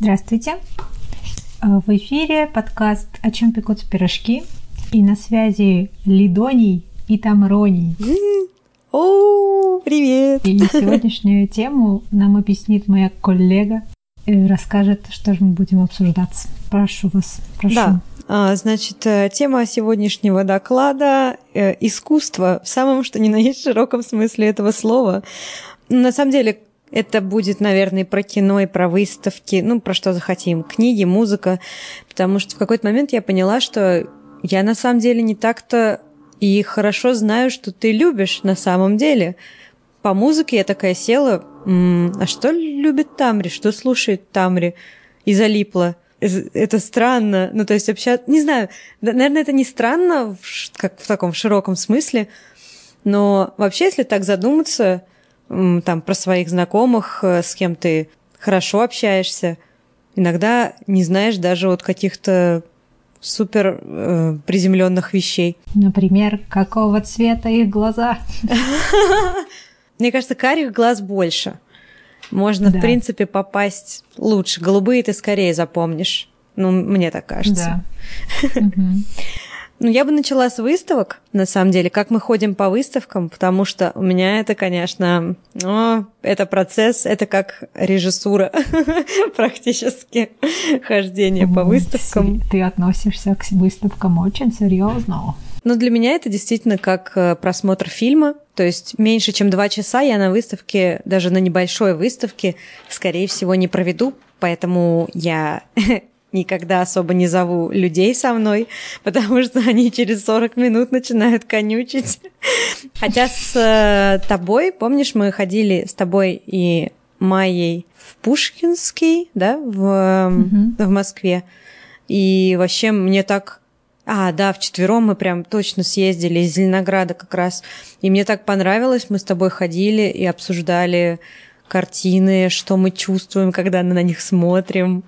Здравствуйте. В эфире подкаст «О чем пекутся пирожки» и на связи Лидоний и Тамроний. О, привет! И сегодняшнюю тему нам объяснит моя коллега и расскажет, что же мы будем обсуждать. Прошу вас, прошу. Да, а, значит, э, тема сегодняшнего доклада э, – искусство в самом что ни на есть широком смысле этого слова. На самом деле, это будет, наверное, про кино и про выставки, ну, про что захотим, книги, музыка, потому что в какой-то момент я поняла, что я на самом деле не так-то и хорошо знаю, что ты любишь на самом деле. По музыке я такая села, м-м, а что любит Тамри, что слушает Тамри? И залипла. Это странно, ну, то есть общаться... Не знаю, наверное, это не странно, как в таком широком смысле, но вообще, если так задуматься, там, про своих знакомых, э, с кем ты хорошо общаешься. Иногда не знаешь даже вот каких-то супер э, приземленных вещей. Например, какого цвета их глаза? Мне кажется, карих глаз больше. Можно, да. в принципе, попасть лучше. Голубые ты скорее запомнишь. Ну, мне так кажется. Да. Ну, я бы начала с выставок, на самом деле, как мы ходим по выставкам, потому что у меня это, конечно, о, это процесс, это как режиссура практически, хождение по выставкам. Ты относишься к выставкам очень серьезно. Ну, для меня это действительно как э, просмотр фильма. То есть меньше, чем два часа я на выставке, даже на небольшой выставке, скорее всего, не проведу. Поэтому я никогда особо не зову людей со мной, потому что они через 40 минут начинают конючить. Хотя с э, тобой, помнишь, мы ходили с тобой и Майей в Пушкинский, да, в, угу. в Москве. И вообще мне так... А, да, вчетвером мы прям точно съездили из Зеленограда как раз. И мне так понравилось, мы с тобой ходили и обсуждали картины, что мы чувствуем, когда на них смотрим.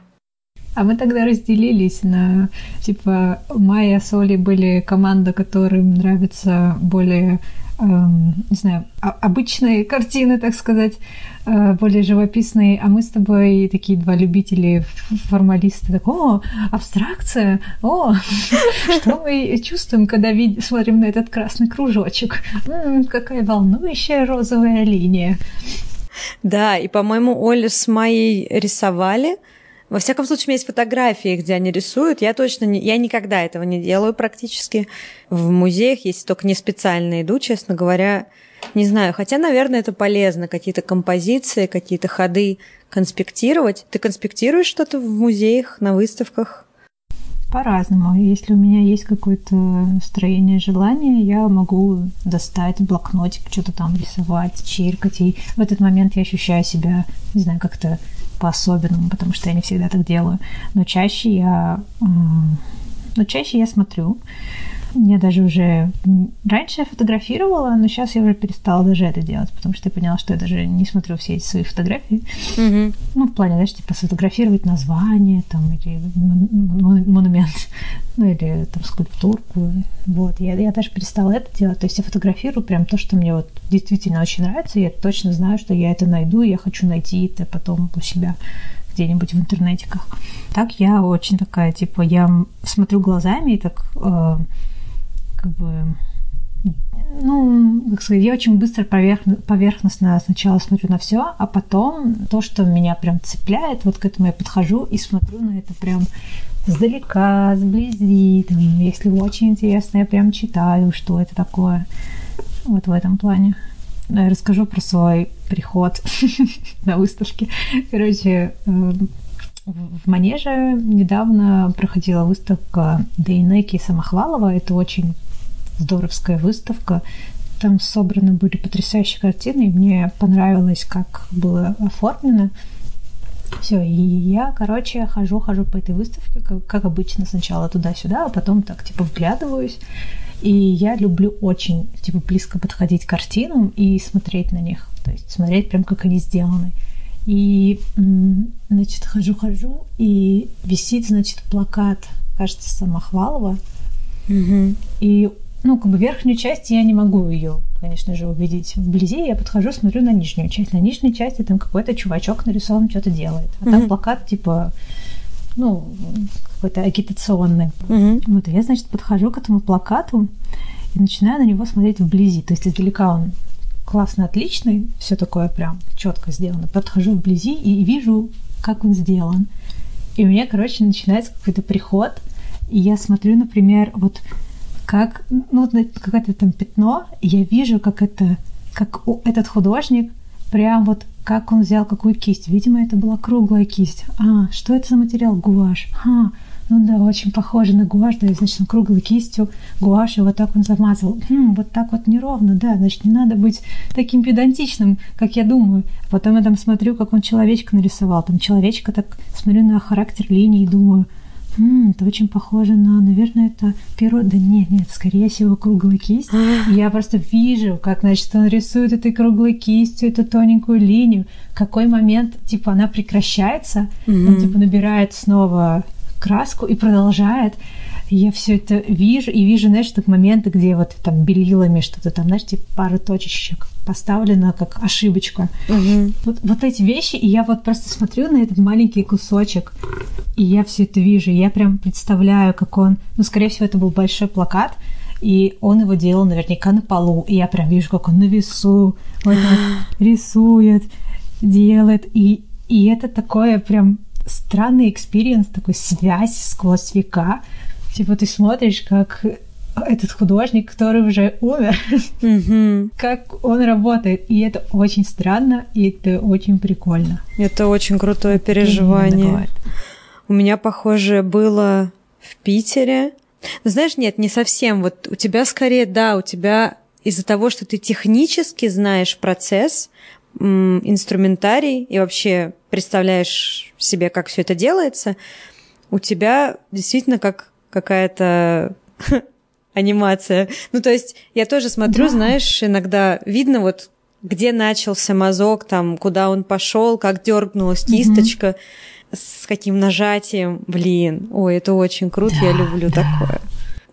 А мы тогда разделились на, типа, Майя с Олей были команда, которым нравятся более, эм, не знаю, обычные картины, так сказать, э, более живописные, а мы с тобой такие два любители, формалисты, так, о, абстракция, о, что мы чувствуем, когда смотрим на этот красный кружочек, какая волнующая розовая линия. Да, и, по-моему, Оля с Майей рисовали, во всяком случае, у меня есть фотографии, где они рисуют. Я точно не, я никогда этого не делаю практически. В музеях, если только не специально иду, честно говоря, не знаю. Хотя, наверное, это полезно. Какие-то композиции, какие-то ходы конспектировать. Ты конспектируешь что-то в музеях, на выставках? По-разному. Если у меня есть какое-то настроение, желание, я могу достать блокнотик, что-то там рисовать, чиркать. И в этот момент я ощущаю себя, не знаю, как-то по-особенному, потому что я не всегда так делаю. Но чаще я, но чаще я смотрю. Я даже уже... Раньше я фотографировала, но сейчас я уже перестала даже это делать, потому что я поняла, что я даже не смотрю все эти свои фотографии. Mm-hmm. Ну, в плане, знаешь, типа сфотографировать название там, или монумент, ну, или там скульптурку. Вот. Я, я даже перестала это делать. То есть я фотографирую прям то, что мне вот действительно очень нравится, я точно знаю, что я это найду, и я хочу найти это потом у себя где-нибудь в интернетиках. Так я очень такая, типа, я смотрю глазами и так э, как бы ну, как сказать, я очень быстро поверхностно сначала смотрю на все, а потом то, что меня прям цепляет, вот к этому я подхожу и смотрю на это прям сдалека, сблизи, там, если очень интересно, я прям читаю, что это такое. Вот в этом плане. Я расскажу про свой приход на выставке. Короче, эм, в Манеже недавно проходила выставка Дейнеки Самохвалова. Это очень здоровская выставка. Там собраны были потрясающие картины, и мне понравилось, как было оформлено. Все, и я, короче, хожу, хожу по этой выставке, как, как обычно, сначала туда-сюда, а потом так, типа, вглядываюсь. И я люблю очень, типа, близко подходить к картинам и смотреть на них. То есть смотреть прям, как они сделаны. И, значит, хожу-хожу, и висит, значит, плакат, кажется, Самохвалова. Угу. И ну, как бы верхнюю часть я не могу ее, конечно же, увидеть вблизи. Я подхожу, смотрю на нижнюю часть. На нижней части там какой-то чувачок нарисован, что-то делает. А там mm-hmm. плакат, типа, ну, какой-то агитационный. Мгм. Вот, я, значит, подхожу к этому плакату и начинаю на него смотреть вблизи. То есть издалека он классно, отличный, все такое прям четко сделано. Подхожу вблизи и вижу, как он сделан. И у меня, короче, начинается какой-то приход, и я смотрю, например, вот как, ну, какое-то там пятно, я вижу, как это, как у- этот художник прям вот как он взял какую кисть. Видимо, это была круглая кисть. А, что это за материал? Гуашь. А, ну да, очень похоже на гуашь, да, значит, он круглой кистью гуашь, и вот так он замазал. Хм, вот так вот неровно, да, значит, не надо быть таким педантичным, как я думаю. Потом я там смотрю, как он человечка нарисовал. Там человечка так смотрю на характер линии и думаю, «М, это очень похоже на, наверное, это перо. Да нет, нет, скорее всего, круглая кисть. И я просто вижу, как, значит, он рисует этой круглой кистью эту тоненькую линию. В какой момент, типа, она прекращается, он, типа, набирает снова краску и продолжает. Я все это вижу, и вижу, знаешь, так моменты, где вот там белилами что-то там, знаешь, типа пара точечек поставлено как ошибочка. Мгм. Вот, вот эти вещи, и я вот просто смотрю на этот маленький кусочек, и я все это вижу, и я прям представляю, как он, ну, скорее всего, это был большой плакат, и он его делал наверняка на полу, и я прям вижу, как он на весу вот так рисует, делает, и, и это такое прям странный experience, такой связь сквозь века. Типа ты смотришь, как этот художник, который уже умер, Мгм. как он работает. И это очень странно, и это очень прикольно. Это очень крутое переживание. У меня похожее было в Питере. Но знаешь, нет, не совсем. Вот у тебя скорее, да, у тебя из-за того, что ты технически знаешь процесс, инструментарий и вообще представляешь себе, как все это делается, у тебя действительно как какая-то анимация. Ну, то есть я тоже смотрю, Да. знаешь, иногда видно вот где начался мазок, там, куда он пошел, как дернулась Мгм. кисточка, с каким нажатием. Блин, ой, это очень круто, я Да, люблю да. такое.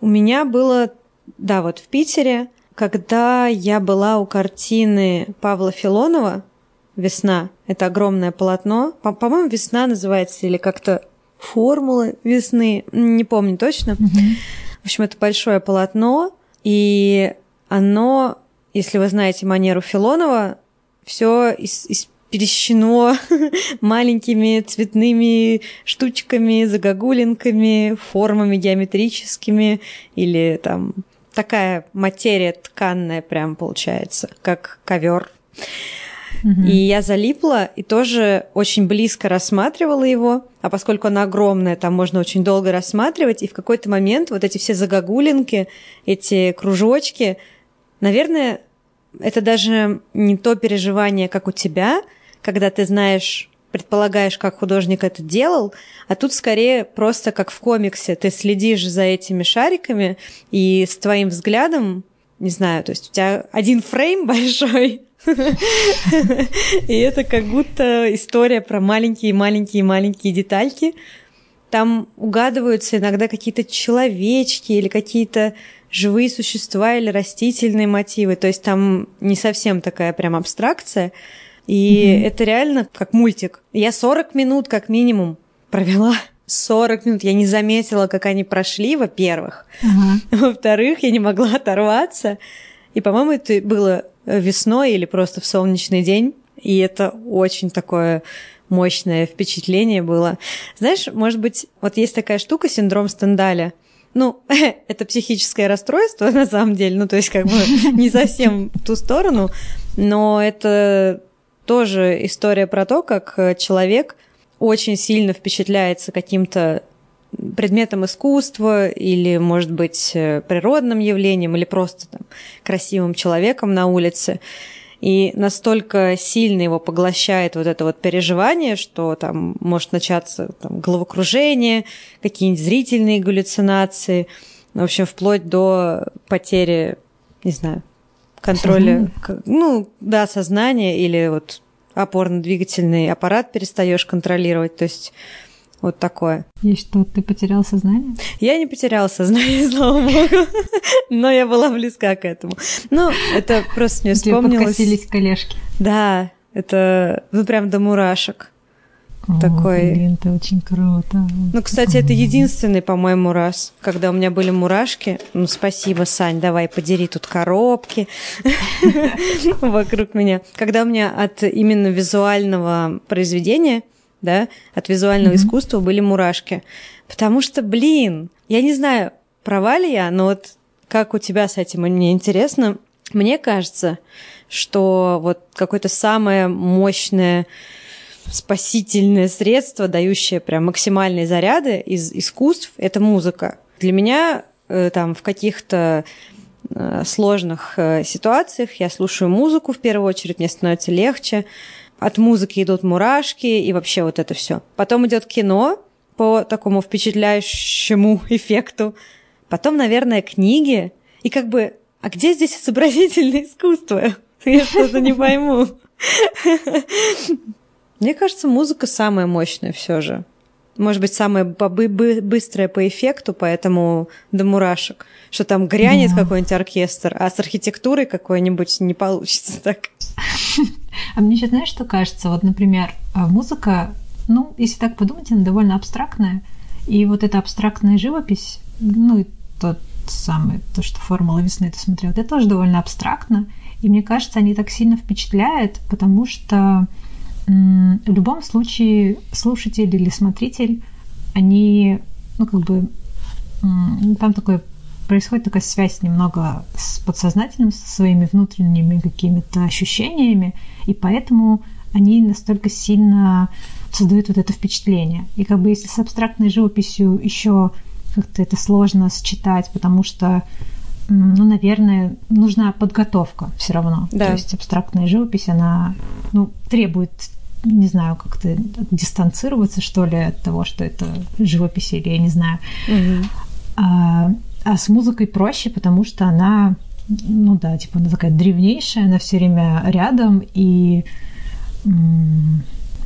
У меня было, да, вот в Питере, когда я была у картины Павла Филонова «Весна», это огромное полотно, По- по-моему, «Весна» называется, или как-то «Формулы весны», не помню точно. Мгм. В общем, это большое полотно, и оно, если вы знаете манеру Филонова, все перещено маленькими цветными штучками, загогулинками, формами геометрическими или там такая материя тканная прям получается, как ковер. И я залипла и тоже очень близко рассматривала его. А поскольку оно огромное, там можно очень долго рассматривать. И в какой-то момент вот эти все загогулинки, эти кружочки, наверное, это даже не то переживание, как у тебя, когда ты знаешь, предполагаешь, как художник это делал, а тут скорее просто как в комиксе. Ты следишь за этими шариками и с твоим взглядом, не знаю, то есть у тебя один фрейм большой, и это как будто история про маленькие-маленькие-маленькие детальки. Там угадываются иногда какие-то человечки или какие-то живые существа или растительные мотивы. То есть там не совсем такая прям абстракция. И Мгм. это реально как мультик. Я 40 минут как минимум провела. 40 минут. Я не заметила, как они прошли, во-первых. Ага. Во-вторых, я не могла оторваться. И, по-моему, это было весной или просто в солнечный день. И это очень такое мощное впечатление было. Знаешь, может быть, вот есть такая штука, синдром Стендаля. Ну, это психическое расстройство на самом деле, ну, то есть как бы не совсем в ту сторону, но это тоже история про то, как э, человек очень сильно впечатляется каким-то предметом искусства или, может быть, э, природным явлением или просто там, красивым человеком на улице. И настолько сильно его поглощает вот это вот переживание, что там может начаться там, головокружение, какие-нибудь зрительные галлюцинации, в общем, вплоть до потери, не знаю, контроля, ну, да, сознания или вот опорно-двигательный аппарат перестаешь контролировать, то есть вот такое. И что, ты потерял сознание? Я не потеряла сознание, слава богу, но я была близка к этому. Ну, это просто мне Тебе вспомнилось. подкосились колешки. Да, это ну прям до мурашек. такой. Блин, это очень круто. Ну, кстати, это единственный, по-моему, раз, когда у меня были мурашки. Ну, спасибо, Сань, давай подери тут коробки вокруг меня. Когда у меня от именно визуального произведения, да, от визуального искусства были мурашки. Потому что, блин, я не знаю, права ли я, но вот как у тебя с этим, мне интересно. Мне кажется, что вот какое-то самое мощное спасительное средство, дающее прям максимальные заряды из искусств, это музыка. Для меня э, там в каких-то э, сложных э, ситуациях я слушаю музыку в первую очередь, мне становится легче. От музыки идут мурашки и вообще вот это все. Потом идет кино по такому впечатляющему эффекту. Потом, наверное, книги. И как бы, а где здесь изобразительное искусство? Я что-то не пойму. Мне кажется, музыка самая мощная все же. Может быть, самая быстрая по эффекту, поэтому до мурашек. Что там грянет какой-нибудь оркестр, а с архитектурой какой-нибудь не получится так. А мне сейчас, знаешь, что кажется? Вот, например, а, музыка, ну, если так подумать, она довольно абстрактная. И вот эта абстрактная живопись, ну, и тот самый, то, что формула весны ты смотрел, это тоже довольно абстрактно. И мне кажется, они так сильно впечатляют, потому что в любом случае слушатель или смотритель, они, ну, как бы, там такое происходит такая связь немного с подсознательным, со своими внутренними какими-то ощущениями, и поэтому они настолько сильно создают вот это впечатление. И как бы если с абстрактной живописью еще как-то это сложно считать, потому что ну, наверное, нужна подготовка все равно. Да. То есть абстрактная живопись, она ну, требует не знаю, как-то дистанцироваться, что ли, от того, что это живопись или я не знаю. Угу. А, а с музыкой проще, потому что она, ну да, типа она такая древнейшая, она все время рядом, и м-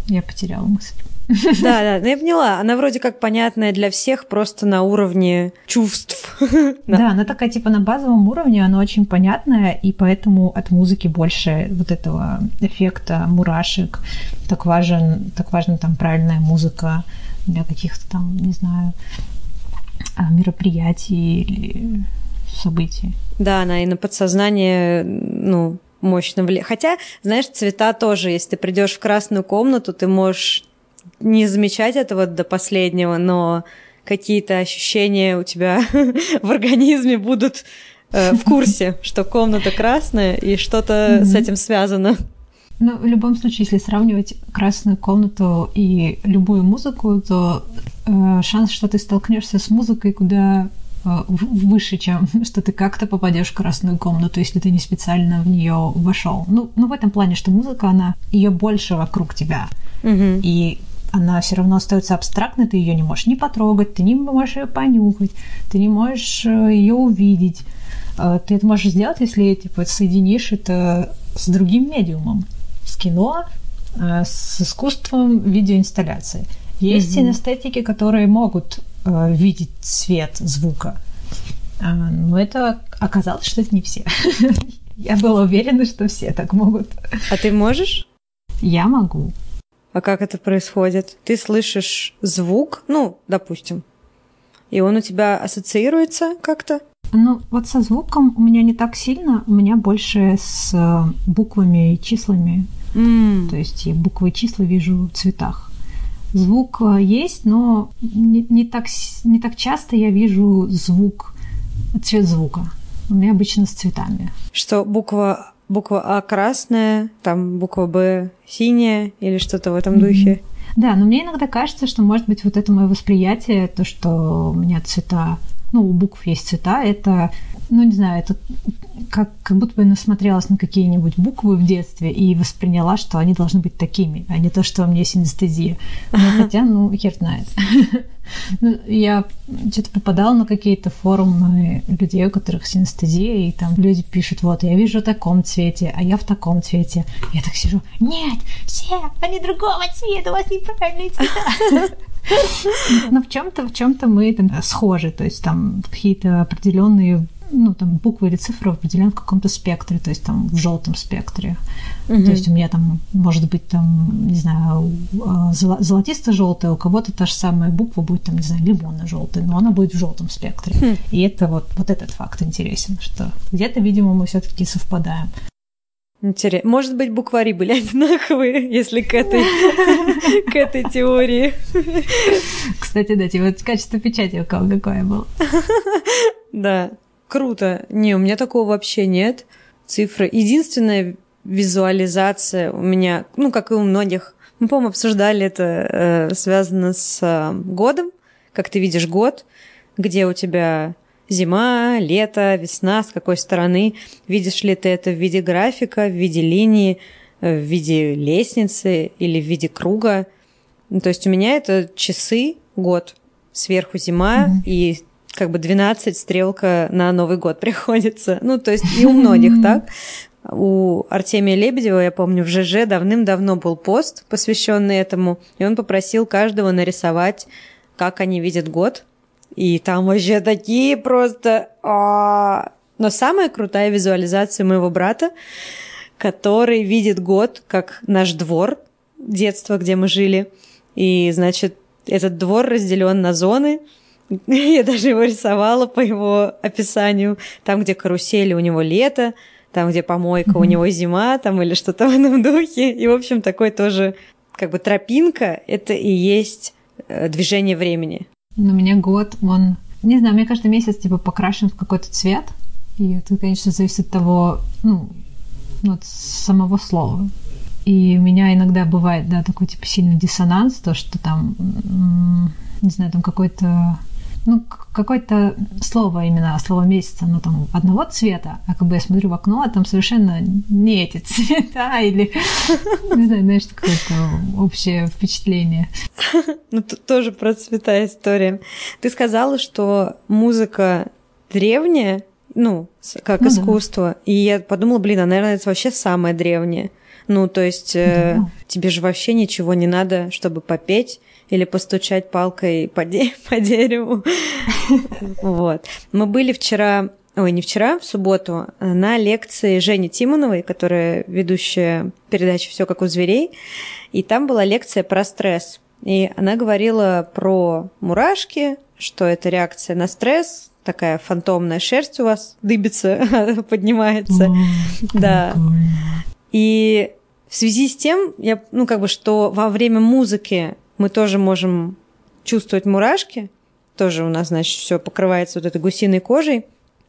я потеряла мысль. Да, да, ну я поняла. Она вроде как понятная для всех, просто на уровне чувств. Да, она такая типа на базовом уровне, она очень понятная, и поэтому от музыки больше вот этого эффекта мурашек. Так важен, так важна там правильная музыка для каких-то там, не знаю, мероприятий или событий. Да, она и на подсознание, ну, мощно влияет. Хотя, знаешь, цвета тоже, если ты придешь в красную комнату, ты можешь не замечать этого до последнего, но какие-то ощущения у тебя в организме будут э, в курсе, что комната красная и что-то с этим связано. Ну, в любом случае, если сравнивать красную комнату и любую музыку, то шанс, что ты столкнешься с музыкой куда э, выше, чем что ты как-то попадешь в красную комнату, если ты не специально в нее вошел. Ну, ну, в этом плане, что музыка, она ее больше вокруг тебя. Угу. И она все равно остается абстрактной, ты ее не можешь не потрогать, ты не можешь ее понюхать, ты не можешь э, ее увидеть. Э, ты это можешь сделать, если типа, соединишь это с другим медиумом, с кино, э, с искусством видеоинсталляции. Есть mm-hmm. эстетики, которые могут видеть цвет звука, но это оказалось, что это не все. Я была уверена, что все так могут. А ты можешь? Я могу. А как это происходит? Ты слышишь звук, ну, допустим, и он у тебя ассоциируется как-то? Ну, вот со звуком у меня не так сильно, у меня больше с э, буквами и числами. Mm. То есть я буквы и числа вижу в цветах. Звук э, есть, но не, не, так, не так часто я вижу звук, цвет звука. У меня обычно с цветами. Что буква буква А красная, там буква Б синяя или что-то в этом духе. Да, но мне иногда кажется, что, может быть, вот это мое восприятие, то, что у меня цвета, ну, у букв есть цвета, это, ну, не знаю, это как, как будто бы я насмотрелась на какие-нибудь буквы в детстве и восприняла, что они должны быть такими, а не то, что у меня синестезия. Ну, хотя, ну, хер знает. Ну, я что-то попадала на какие-то форумы людей, у которых синестезия, и там люди пишут, вот, я вижу в таком цвете, а я в таком цвете. Я так сижу, нет, все, они другого цвета, у вас неправильные цвета. Но в чем-то, в чем-то мы там схожи, то есть там какие-то определенные ну, там, буквы или цифры в каком-то спектре, то есть там в желтом спектре. Угу. То есть у меня там может быть там, не знаю, а, золотисто-желтая, у кого-то та же самая буква будет там, не знаю, лимонно-желтая, но она будет в желтом спектре. Хм. И это вот, вот этот факт интересен, что где-то, видимо, мы все-таки совпадаем. Интересно. Может быть, буквари были одинаковые, если к этой, к этой теории. Кстати, да, типа качество печати у кого какое было. Да, круто. Не, у меня такого вообще нет. Цифры. Единственная визуализация у меня, ну, как и у многих, мы, по-моему, обсуждали это, э, связано с э, годом, как ты видишь год, где у тебя Зима, лето, весна, с какой стороны. Видишь ли ты это в виде графика, в виде линии, э, в виде лестницы или в виде круга. Ну, то есть у меня это часы, год, сверху зима, mm-hmm. и как бы 12 стрелка на Новый год приходится. Ну, то есть и у многих так. У Артемия Лебедева, я помню, в ЖЖ давным-давно был пост, посвященный этому, и он попросил каждого нарисовать, как они видят год, и там вообще такие просто... А, но самая крутая визуализация моего брата, который видит год как наш двор детства, где мы жили. И, значит, этот двор разделен на зоны. Я даже его рисовала по его описанию. Там, где карусели, у него лето, там, где помойка, mm-hmm. у него зима, там или что-то в этом духе. И, в общем, такой тоже как бы тропинка — это и есть э, движение времени. У меня год, он, не знаю, мне каждый месяц типа покрашен в какой-то цвет. И это, конечно, зависит от того, ну, от самого слова. И у меня иногда бывает, да, такой типа сильный диссонанс, то, что там, не знаю, там какой-то ну, какое-то слово именно, слово месяца, ну, там, одного цвета, а как бы я смотрю в окно, а там совершенно не эти цвета, или, не знаю, знаешь, какое-то общее впечатление. Ну, тут тоже про цвета история. Ты сказала, что музыка древняя, ну, как ну, искусство, да. и я подумала, блин, а, наверное, это вообще самое древнее. Ну, то есть э, да. тебе же вообще ничего не надо, чтобы попеть или постучать палкой по, де- по дереву. Вот. Мы были вчера, ой, не вчера, в субботу, на лекции Жени Тимоновой, которая ведущая передачи «Все как у зверей», и там была лекция про стресс. И она говорила про мурашки, что это реакция на стресс, такая фантомная шерсть у вас дыбится, поднимается. да. И в связи с тем, я, ну, как бы, что во время музыки мы тоже можем чувствовать мурашки. Тоже у нас, значит, все покрывается вот этой гусиной кожей.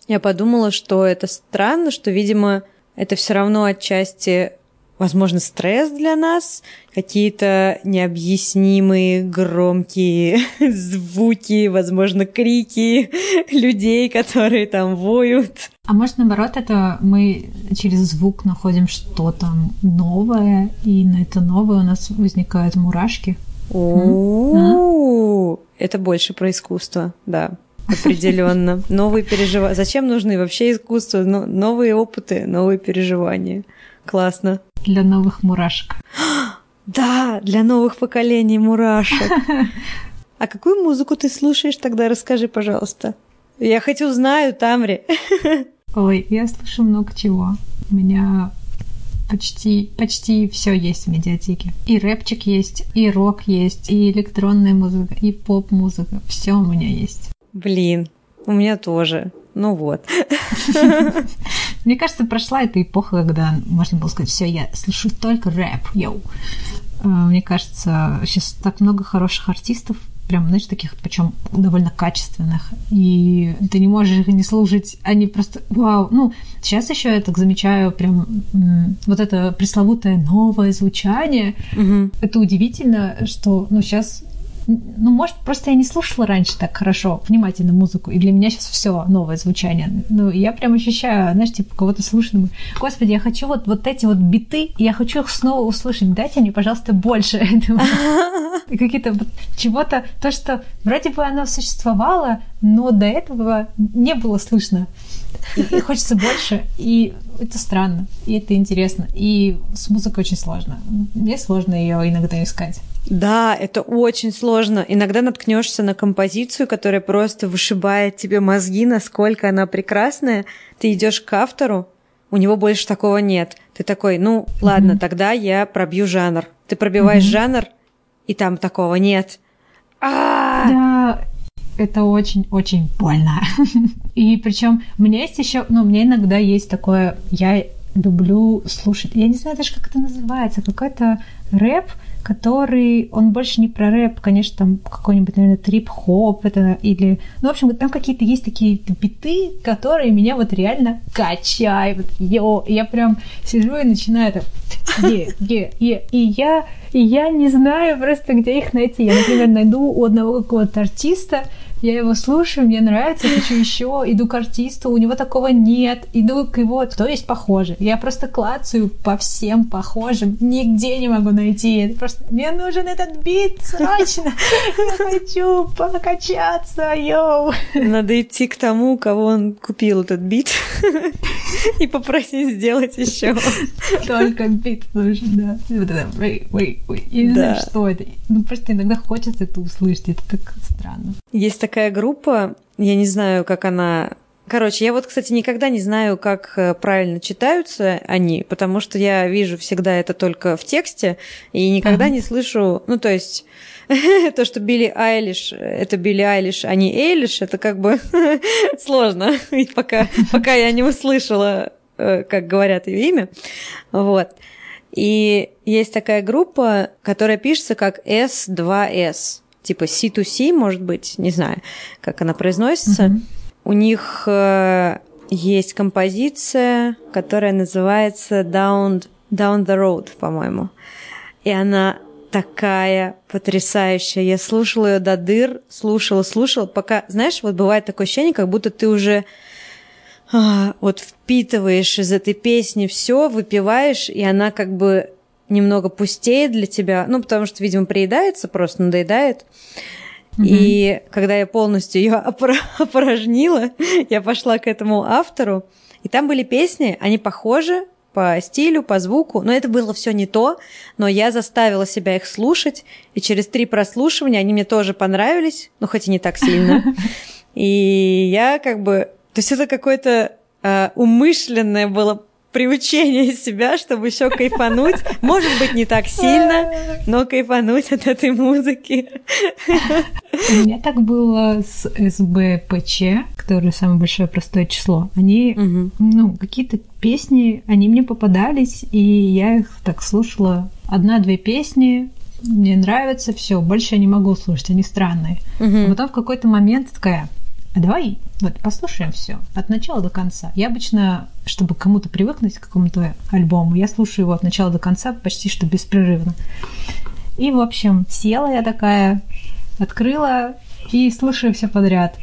Я подумала, что это странно, что, видимо, это все равно отчасти возможно, стресс для нас, какие-то необъяснимые громкие звуки, возможно, крики людей, которые там воют. А может, наоборот, это мы через звук находим что-то новое, и на это новое у нас возникают мурашки? О, это больше про искусство, да. Определенно. Новые переживания. Зачем нужны вообще искусство? Новые опыты, новые переживания. Классно. Для новых мурашек. Да, для новых поколений мурашек. А какую музыку ты слушаешь тогда? Расскажи, пожалуйста. Я хоть узнаю, Тамри. Ой, я слушаю много чего. У меня почти, почти все есть в медиатеке. И рэпчик есть, и рок есть, и электронная музыка, и поп-музыка. Все у меня есть. Блин, у меня тоже. Ну вот. Мне кажется, прошла эта эпоха, когда можно было сказать, все, я слышу только рэп, йоу. Э, мне кажется, сейчас так много хороших артистов, прям, знаешь, таких, причем довольно качественных, и ты не можешь их не слушать, они просто, вау, ну, сейчас еще я так замечаю, прям вот это пресловутое новое звучание, угу. это удивительно, что, ну, сейчас ну, может, просто я не слушала раньше так хорошо, внимательно музыку, и для меня сейчас все новое звучание. Ну, я прям ощущаю, знаешь, типа, кого-то слушаю, думаю, господи, я хочу вот, вот эти вот биты, я хочу их снова услышать, дайте мне, пожалуйста, больше этого. И какие-то вот чего-то, то, что вроде бы оно существовало, но до этого не было слышно. И, и хочется больше, и это странно, и это интересно. И с музыкой очень сложно. Мне сложно ее иногда искать. Да, это очень сложно. Иногда наткнешься на композицию, которая просто вышибает тебе мозги, насколько она прекрасная. Ты идешь к автору, у него больше такого нет. Ты такой, ну ладно, mm-hmm. тогда я пробью жанр. Ты пробиваешь mm-hmm. жанр, и там такого нет. А-а-а! Да, это очень-очень больно. И причем меня есть еще, ну, меня иногда есть такое, я люблю слушать, я не знаю даже, как это называется, какой-то рэп, который, он больше не про рэп, конечно, там какой-нибудь, наверное, трип-хоп это, или, ну, в общем, там какие-то есть такие биты, которые меня вот реально качают, йо, я прям сижу и начинаю так, е, е, е, и я, и я не знаю просто, где их найти. Я, например, найду у одного какого-то артиста, я его слушаю, мне нравится, хочу еще, иду к артисту, у него такого нет, иду к его, то есть похоже. Я просто клацаю по всем похожим, нигде не могу найти. Это просто мне нужен этот бит срочно. Я хочу покачаться, йоу. Надо идти к тому, кого он купил этот бит и попросить сделать еще. Только бит нужен, да. Я не знаю, что это. Ну, просто иногда хочется это услышать, это так странно. Есть такая группа, я не знаю, как она Короче, я вот, кстати, никогда не знаю, как э, правильно читаются они, потому что я вижу всегда это только в тексте и никогда uh-huh. не слышу, ну, то есть то, что Билли Айлиш, это Билли Айлиш, а не Эйлиш, это как бы сложно, ведь пока, пока я не услышала, э, как говорят ее имя. Вот. И есть такая группа, которая пишется как S2S типа C2C, может быть, не знаю, как она произносится. Mm-hmm. У них э, есть композиция, которая называется Down, Down the Road, по-моему. И она такая потрясающая. Я слушала ее до дыр, слушала, слушала, пока, знаешь, вот бывает такое ощущение, как будто ты уже а, вот впитываешь из этой песни все, выпиваешь, и она как бы немного пустеет для тебя, ну, потому что, видимо, приедается, просто надоедает. Mm-hmm. И когда я полностью ее опорожнила, я пошла к этому автору, и там были песни, они похожи по стилю, по звуку, но это было все не то, но я заставила себя их слушать, и через три прослушивания они мне тоже понравились, ну хоть и не так сильно. И я как бы, то есть это какое-то э, умышленное было приучение себя, чтобы еще кайфануть. Может быть, не так сильно, но кайфануть от этой музыки. У меня так было с СБПЧ, который самое большое простое число. Они, угу. ну, какие-то песни, они мне попадались, и я их так слушала. Одна-две песни, мне нравятся, все, больше я не могу слушать, они странные. Угу. А потом в какой-то момент такая, давай вот послушаем все от начала до конца. Я обычно, чтобы кому-то привыкнуть к какому-то альбому, я слушаю его от начала до конца почти что беспрерывно. И, в общем, села я такая, открыла и слушаю все подряд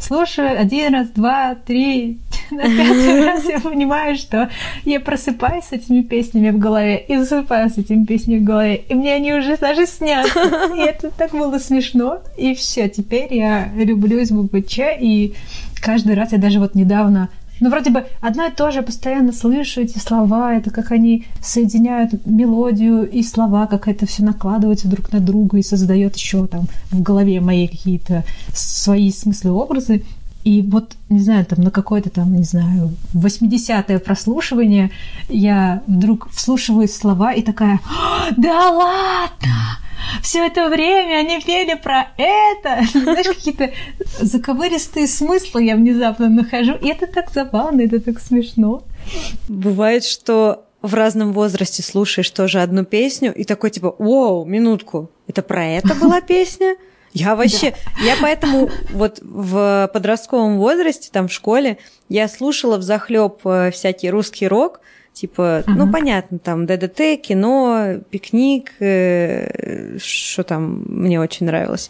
слушаю один раз, два, три, на пятый раз я понимаю, что я просыпаюсь с этими песнями в голове и засыпаю с этими песнями в голове, и мне они уже даже снятся. И это так было смешно. И все, теперь я люблю СБПЧ, и каждый раз я даже вот недавно ну, вроде бы одно и то же, постоянно слышу эти слова, это как они соединяют мелодию и слова, как это все накладывается друг на друга и создает еще там в голове мои какие-то свои смыслы, образы. И вот, не знаю, там на какое-то там, не знаю, 80-е прослушивание я вдруг вслушиваю слова и такая, да ладно! все это время они пели про это. Знаешь, какие-то заковыристые смыслы я внезапно нахожу. И это так забавно, это так смешно. Бывает, что в разном возрасте слушаешь тоже одну песню и такой типа, вау, минутку, это про это была песня? Я вообще, да. я поэтому вот в подростковом возрасте, там в школе, я слушала в захлеб э, всякий русский рок, Типа, uh-huh. ну, понятно, там ДДТ, кино, пикник, э, что там мне очень нравилось.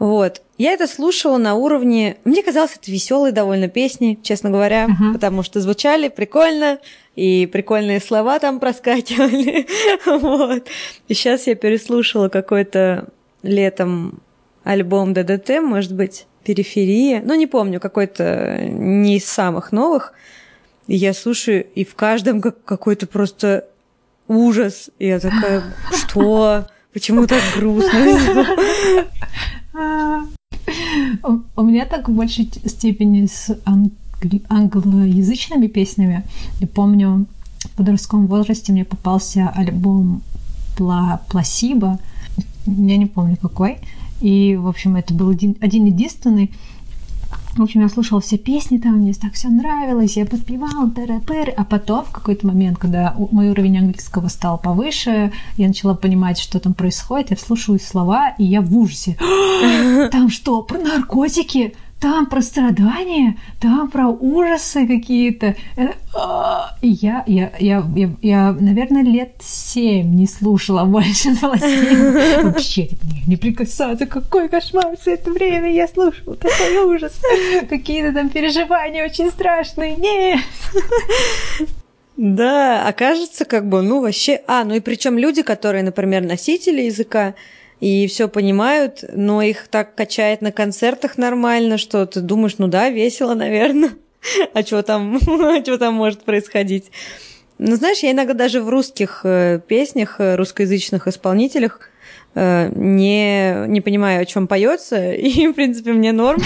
Вот. Я это слушала на уровне... Мне казалось, это веселые довольно песни, честно говоря, uh-huh. потому что звучали прикольно, и прикольные слова там проскакивали. вот. И сейчас я переслушала какой-то летом альбом ДДТ, может быть, «Периферия». Ну, не помню, какой-то не из самых новых. И я слушаю, и в каждом как какой-то просто ужас. И я такая, что? Почему так грустно? У меня так в большей степени с англоязычными песнями. Я помню, в подростковом возрасте мне попался альбом Пласиба. Я не помню какой. И, в общем, это был один, один. В общем, я слушала все песни там, мне так все нравилось, я подпевала, тыры а потом в какой-то момент, когда мой уровень английского стал повыше, я начала понимать, что там происходит, я вслушиваю слова, и я в ужасе. Там что, про наркотики? Там про страдания, там про ужасы какие-то. Э, а, я, я, я, я, я, наверное, лет семь не слушала больше новостей. Вообще, типа, не, не прикасаться, какой кошмар все это время я слушала, такой ужас. Какие-то там переживания очень страшные. Нет. Да, окажется, как бы, ну, вообще... А, ну и причем люди, которые, например, носители языка, и все понимают, но их так качает на концертах нормально, что ты думаешь, ну да, весело, наверное. А что там, что там может происходить? Ну, знаешь, я иногда даже в русских э, песнях, э, русскоязычных исполнителях э, не, не понимаю, о чем поется, и, в принципе, мне норм.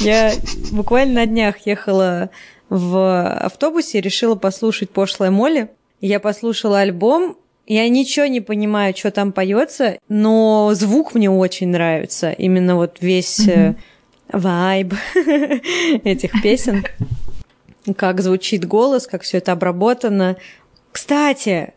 Я буквально на днях ехала в автобусе, решила послушать пошлое Молли. Я послушала альбом, я ничего не понимаю, что там поется, но звук мне очень нравится. Именно вот весь mm-hmm. вайб этих песен. Как звучит голос, как все это обработано. Кстати,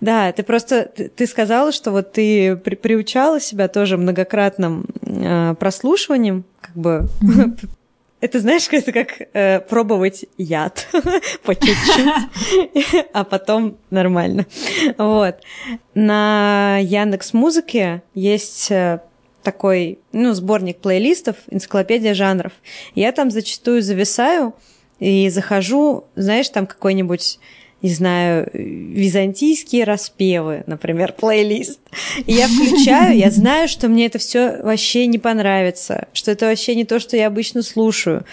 да, ты просто ты, ты сказала, что вот ты при, приучала себя тоже многократным э, прослушиванием, как бы mm-hmm. Это знаешь, это как э, пробовать яд по чуть-чуть, а потом нормально. Вот. На Яндекс Музыке есть э, такой, ну, сборник плейлистов, энциклопедия жанров. Я там зачастую зависаю и захожу, знаешь, там какой-нибудь не знаю, византийские распевы, например, плейлист. И я включаю, я знаю, что мне это все вообще не понравится, что это вообще не то, что я обычно слушаю.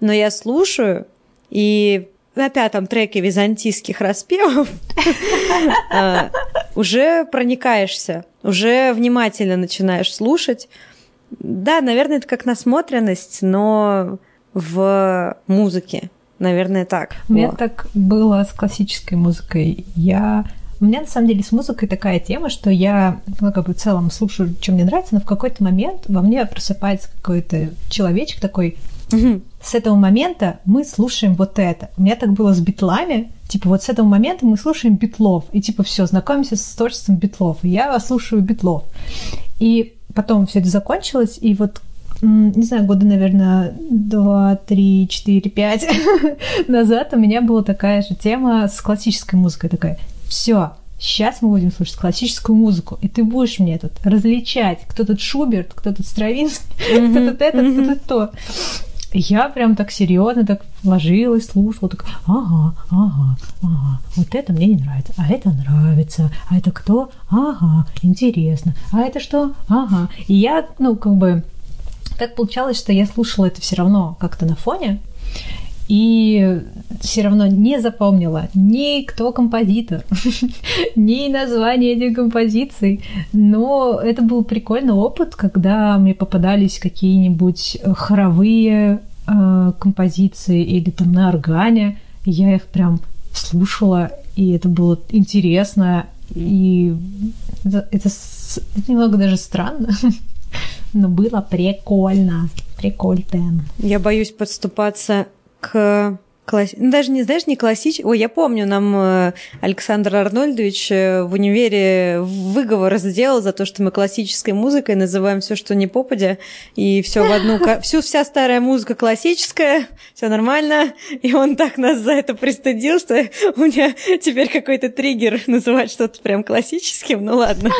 Но я слушаю, и на пятом треке византийских распевов а, уже проникаешься, уже внимательно начинаешь слушать. Да, наверное, это как насмотренность, но в музыке. Наверное, так. У меня вот. так было с классической музыкой. Я у меня на самом деле с музыкой такая тема, что я ну, как бы в целом слушаю, что мне нравится, но в какой-то момент во мне просыпается какой-то человечек такой. Угу. С этого момента мы слушаем вот это. У меня так было с битлами. Типа вот с этого момента мы слушаем битлов. И типа все, знакомимся с творчеством битлов. И я слушаю битлов. И потом все это закончилось, и вот не знаю, года, наверное, два, три, четыре, пять назад у меня была такая же тема с классической музыкой. Такая, все, сейчас мы будем слушать классическую музыку, и ты будешь мне тут различать, кто тут Шуберт, кто тут Стравинский, кто тут это, кто тут то. Я прям так серьезно так ложилась, слушала, так, ага, ага, ага, вот это мне не нравится, а это нравится, а это кто? Ага, интересно, а это что? Ага. И я, ну, как бы так получалось, что я слушала это все равно как-то на фоне, и все равно не запомнила ни кто композитор, ни название этих композиций. Но это был прикольный опыт, когда мне попадались какие-нибудь хоровые э, композиции или там на органе. Я их прям слушала, и это было интересно. И это, это, немного даже странно. Но было прикольно. Прикольно. Я боюсь подступаться к Класс... Ну, даже не, знаешь, не классический. Ой, я помню, нам э, Александр Арнольдович э, в универе выговор сделал за то, что мы классической музыкой называем все, что не попадя, и все в одну... Всю вся старая музыка классическая, все нормально, и он так нас за это пристыдил, что у меня теперь какой-то триггер называть что-то прям классическим, ну ладно.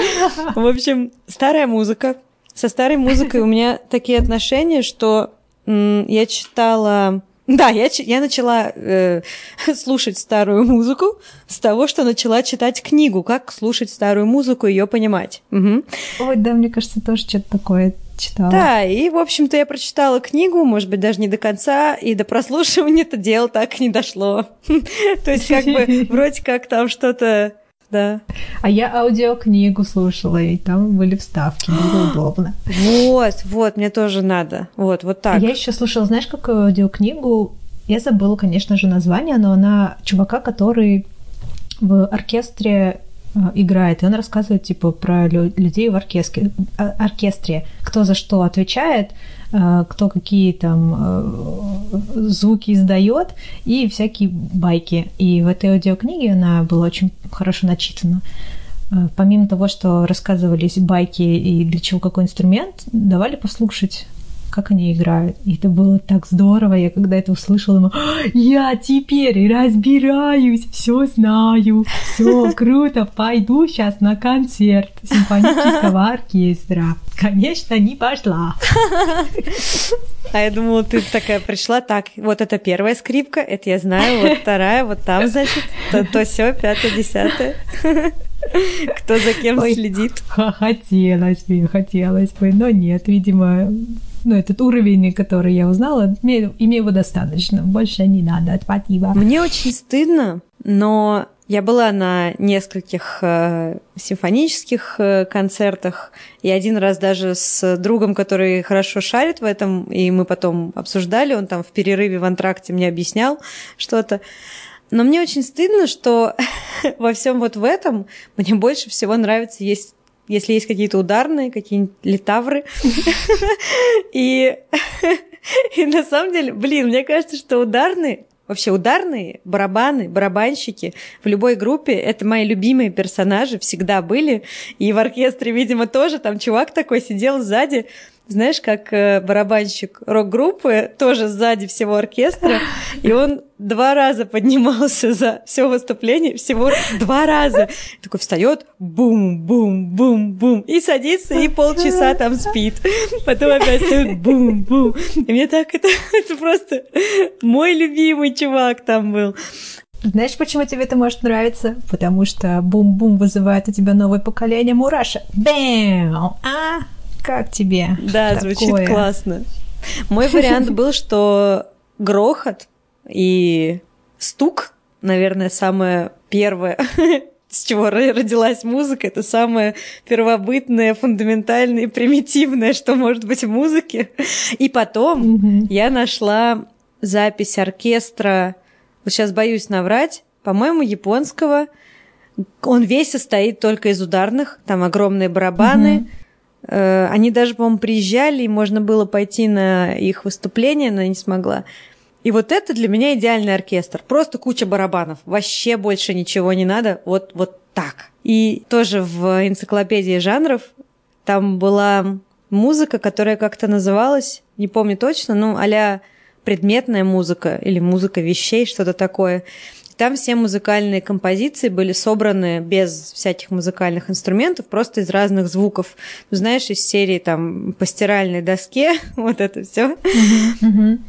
В общем, старая музыка, со старой музыкой у меня такие отношения, что я читала... Да, я, я начала э, слушать старую музыку с того, что начала читать книгу, как слушать старую музыку и ее понимать. Угу. Ой, да, мне кажется, тоже что-то такое читала. Да, и, в общем-то, я прочитала книгу, может быть, даже не до конца, и до прослушивания это дело так и не дошло. То есть, как бы, вроде как там что-то да. А я аудиокнигу слушала, и там были вставки, было удобно. Вот, вот, мне тоже надо. Вот, вот так. Я еще слушала, знаешь, какую аудиокнигу? Я забыла, конечно же, название, но она чувака, который в оркестре э, играет, и он рассказывает типа про людей в оркестре, э, оркестре, кто за что отвечает, кто какие там звуки издает и всякие байки. И в этой аудиокниге она была очень хорошо начитана. Помимо того, что рассказывались байки и для чего какой инструмент, давали послушать как они играют. И это было так здорово. Я когда это услышала, думаю, я теперь разбираюсь, все знаю, все круто, пойду сейчас на концерт симфонического оркестра. Конечно, не пошла. А я думала, ты такая пришла, так, вот это первая скрипка, это я знаю, вот вторая, вот там, значит, то, то все, пятое, десятое. Кто за кем Ой, следит? Хотелось бы, хотелось бы, но нет, видимо, ну, этот уровень, который я узнала, имею, имею достаточно. Больше не надо, спасибо. Мне очень стыдно, но я была на нескольких э, симфонических э, концертах, и один раз даже с другом, который хорошо шарит в этом, и мы потом обсуждали, он там в перерыве в антракте мне объяснял что-то. Но мне очень стыдно, что во всем вот в этом мне больше всего нравится есть если есть какие-то ударные, какие-нибудь литавры. И, на самом деле, блин, мне кажется, что ударные Вообще ударные, барабаны, барабанщики в любой группе — это мои любимые персонажи, всегда были. И в оркестре, видимо, тоже там чувак такой сидел сзади, знаешь, как э, барабанщик рок-группы, тоже сзади всего оркестра, и он два раза поднимался за все выступление, всего два раза. Такой встает, бум-бум-бум-бум, и садится, и полчаса там спит. Потом опять встает, бум-бум. И мне так это, это просто мой любимый чувак там был. Знаешь, почему тебе это может нравиться? Потому что бум-бум вызывает у тебя новое поколение мураша. Бэм! А? Как тебе? Да, такое? звучит классно. Мой вариант был, что грохот и стук, наверное, самое первое, с чего родилась музыка, это самое первобытное, фундаментальное и примитивное, что может быть в музыке. И потом mm-hmm. я нашла запись оркестра, вот сейчас боюсь наврать, по-моему, японского. Он весь состоит только из ударных, там огромные барабаны, mm-hmm они даже, по-моему, приезжали, и можно было пойти на их выступление, но я не смогла. И вот это для меня идеальный оркестр. Просто куча барабанов. Вообще больше ничего не надо. Вот, вот так. И тоже в энциклопедии жанров там была музыка, которая как-то называлась, не помню точно, ну, а предметная музыка или музыка вещей, что-то такое. Там все музыкальные композиции были собраны без всяких музыкальных инструментов, просто из разных звуков. Ну, знаешь, из серии там по стиральной доске, вот это все.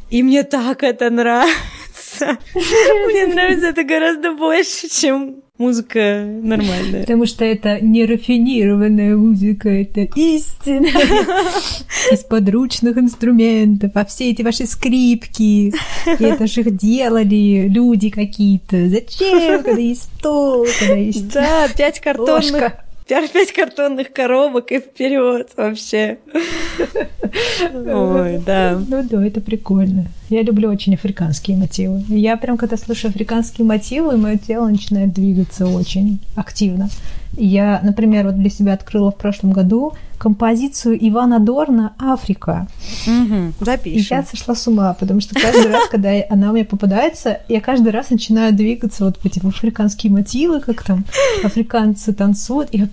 И мне так это нравится. Мне нравится это гораздо больше, чем музыка нормальная. Потому что это не рафинированная музыка, это истина из подручных инструментов, а все эти ваши скрипки, это же их делали люди какие-то. Зачем, когда есть стол, когда есть Да, пять картонных пять картонных коробок и вперед вообще. Ой, да. Ну да, это прикольно. Я люблю очень африканские мотивы. Я прям, когда слышу африканские мотивы, мое тело начинает двигаться очень активно. Я, например, вот для себя открыла в прошлом году композицию Ивана Дорна «Африка». Угу, запишем. И я сошла с ума, потому что каждый раз, когда она у меня попадается, я каждый раз начинаю двигаться вот по типу африканские мотивы, как там африканцы танцуют. И я,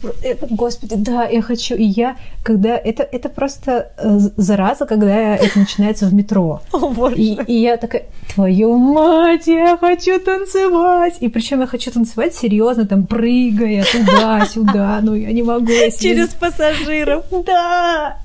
господи, да, я хочу. И я, когда... Это, это просто э, зараза, когда это начинается в метро. О, боже. И, и я такая, твою мать, я хочу танцевать. И причем я хочу танцевать серьезно, там, прыгая туда-сюда. Ну, я не могу. Через пассажиров. Да!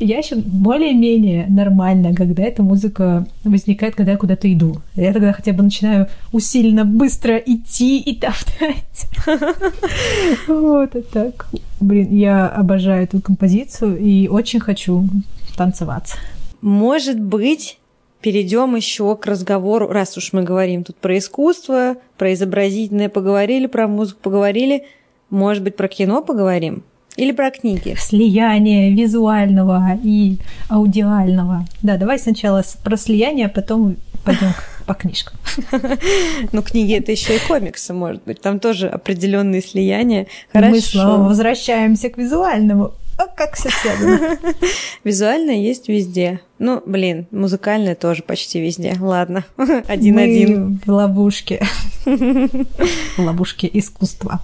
Я еще более-менее нормально, когда эта музыка возникает, когда я куда-то иду. Я тогда хотя бы начинаю усиленно быстро идти и топтать. Вот и так. Блин, я обожаю эту композицию и очень хочу танцеваться. Может быть, перейдем еще к разговору, раз уж мы говорим тут про искусство, про изобразительное поговорили, про музыку поговорили, может быть, про кино поговорим? Или про книги? Слияние визуального и аудиального. Да, давай сначала про слияние, а потом пойдем по книжкам. Ну, книги это еще и комиксы, может быть. Там тоже определенные слияния. Хорошо. Мы снова возвращаемся к визуальному. А как все связано? Визуальное есть везде. Ну, блин, музыкальное тоже почти везде. Ладно, один-один. в ловушке. В ловушке искусства.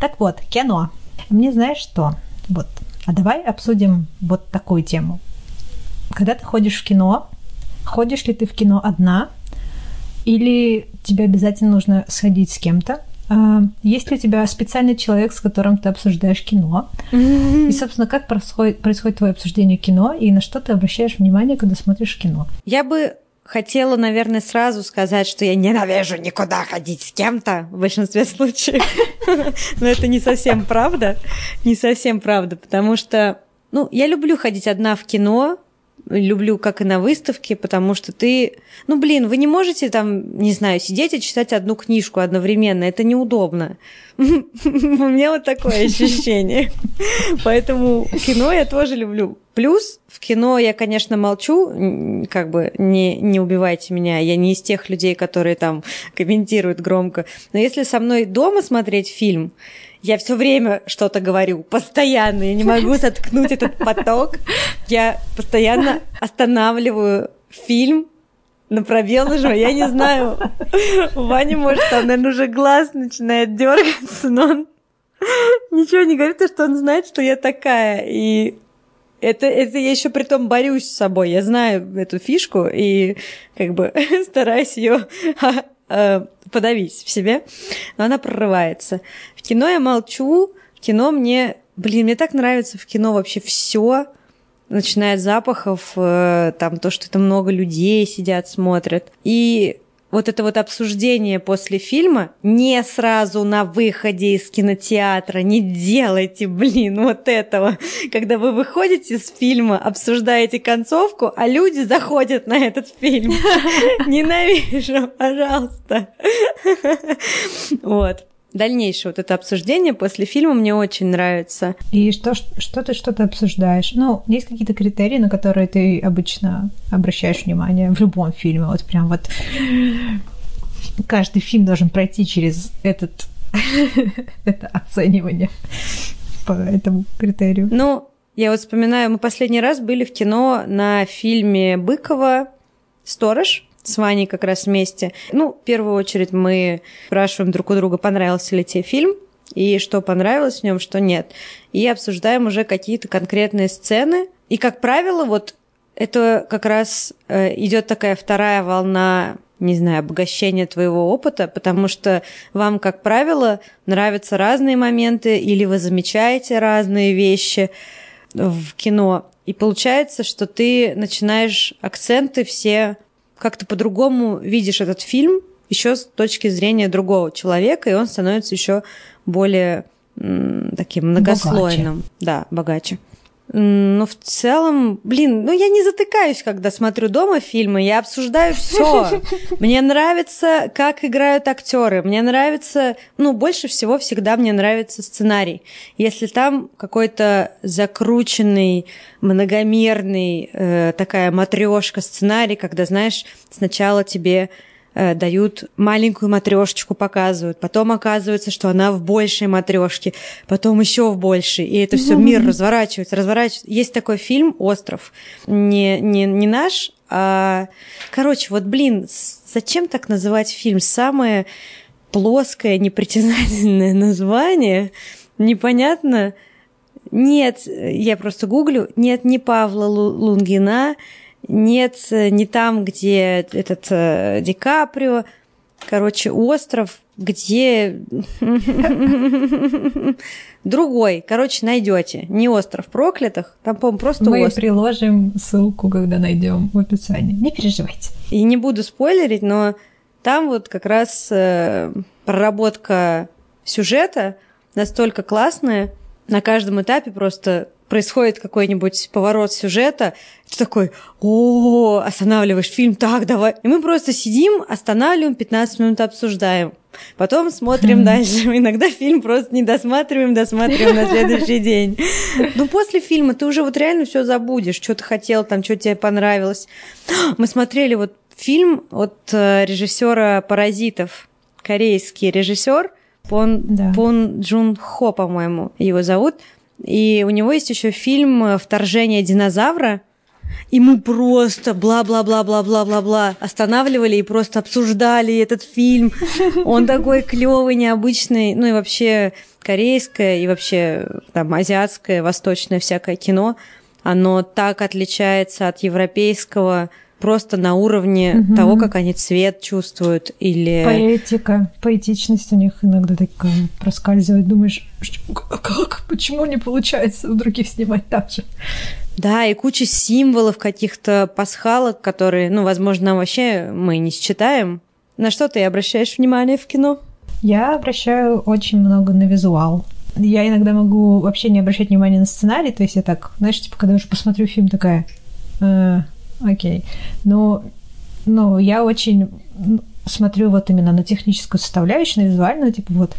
Так вот, кино. Мне знаешь что? Вот. А давай обсудим вот такую тему. Когда ты ходишь в кино, ходишь ли ты в кино одна, или тебе обязательно нужно сходить с кем-то? А, есть ли у тебя специальный человек, с которым ты обсуждаешь кино? И, собственно, как происходит, происходит твое обсуждение кино и на что ты обращаешь внимание, когда смотришь кино? Я бы хотела, наверное, сразу сказать, что я ненавижу никуда ходить с кем-то в большинстве случаев. Но это не совсем правда. Не совсем правда, потому что, ну, я люблю ходить одна в кино, люблю, как и на выставке, потому что ты... Ну, блин, вы не можете там, не знаю, сидеть и читать одну книжку одновременно. Это неудобно. У меня вот такое ощущение. Поэтому кино я тоже люблю. Плюс в кино я, конечно, молчу, как бы не, не убивайте меня, я не из тех людей, которые там комментируют громко. Но если со мной дома смотреть фильм, я все время что-то говорю, постоянно, я не могу заткнуть этот поток. Я постоянно останавливаю фильм, на пробел нажимаю. Я не знаю, у Вани, может, там, наверное, уже глаз начинает дергаться, но он ничего не говорит, что он знает, что я такая. И это, это я еще при том борюсь с собой. Я знаю эту фишку и как бы стараюсь ее Э, подавить в себе, но она прорывается. В кино я молчу, в кино мне, блин, мне так нравится в кино вообще все, начиная от запахов, э, там то, что это много людей сидят, смотрят. И вот это вот обсуждение после фильма не сразу на выходе из кинотеатра. Не делайте, блин, вот этого. Когда вы выходите с фильма, обсуждаете концовку, а люди заходят на этот фильм. Ненавижу, пожалуйста. Вот дальнейшее вот это обсуждение после фильма мне очень нравится. И что, что ты что-то обсуждаешь? Ну, есть какие-то критерии, на которые ты обычно обращаешь внимание в любом фильме? Вот прям вот каждый фильм должен пройти через этот это оценивание по этому критерию. Ну, я вот вспоминаю, мы последний раз были в кино на фильме Быкова «Сторож», с Ваней как раз вместе. Ну, в первую очередь мы спрашиваем друг у друга, понравился ли тебе фильм, и что понравилось в нем, что нет. И обсуждаем уже какие-то конкретные сцены. И, как правило, вот это как раз э, идет такая вторая волна не знаю, обогащения твоего опыта, потому что вам, как правило, нравятся разные моменты, или вы замечаете разные вещи в кино. И получается, что ты начинаешь акценты все как-то по-другому видишь этот фильм еще с точки зрения другого человека, и он становится еще более таким многослойным. Богаче. Да, богаче. Но в целом, блин, ну я не затыкаюсь, когда смотрю дома фильмы, я обсуждаю все. Мне нравится, как играют актеры, мне нравится, ну больше всего всегда мне нравится сценарий. Если там какой-то закрученный, многомерный, э, такая матрешка сценарий, когда знаешь, сначала тебе Э, дают маленькую матрешечку, показывают, потом оказывается, что она в большей матрешке, потом еще в большей, и это все мир разворачивается, разворачивается. Есть такой фильм "Остров", не не не наш, а короче, вот блин, зачем так называть фильм? Самое плоское, непритязательное название, непонятно. Нет, я просто гуглю. Нет, не Павла Лунгина, нет, не там, где этот э, Ди Каприо. Короче, остров, где другой. Короче, найдете. Не остров проклятых, там, по-моему, просто Мы остров. приложим ссылку, когда найдем в описании. Не переживайте. И не буду спойлерить, но там вот как раз э, проработка сюжета настолько классная, на каждом этапе просто происходит какой-нибудь поворот сюжета, ты такой, о, останавливаешь фильм, так, давай. И мы просто сидим, останавливаем, 15 минут обсуждаем. Потом смотрим дальше. Иногда фильм просто не досматриваем, досматриваем на следующий день. Ну, после фильма ты уже вот реально все забудешь, что ты хотел, там, что тебе понравилось. Мы смотрели вот фильм от э, режиссера «Паразитов», корейский режиссер, Пон, да. Пон Джун Хо, по-моему, его зовут. И у него есть еще фильм «Вторжение динозавра», и мы просто бла-бла-бла-бла-бла-бла-бла останавливали и просто обсуждали этот фильм. Он такой клевый, необычный. Ну и вообще корейское, и вообще там азиатское, восточное всякое кино. Оно так отличается от европейского просто на уровне угу. того, как они цвет чувствуют или... Поэтика, поэтичность у них иногда такая проскальзывает. Думаешь, как? Почему не получается у других снимать так же? Да, и куча символов каких-то пасхалок, которые, ну, возможно, вообще мы не считаем. На что ты обращаешь внимание в кино? Я обращаю очень много на визуал. Я иногда могу вообще не обращать внимания на сценарий, то есть я так, знаешь, типа, когда уже посмотрю фильм, такая, э, окей. Но, но я очень смотрю вот именно на техническую составляющую, на визуальную, типа вот,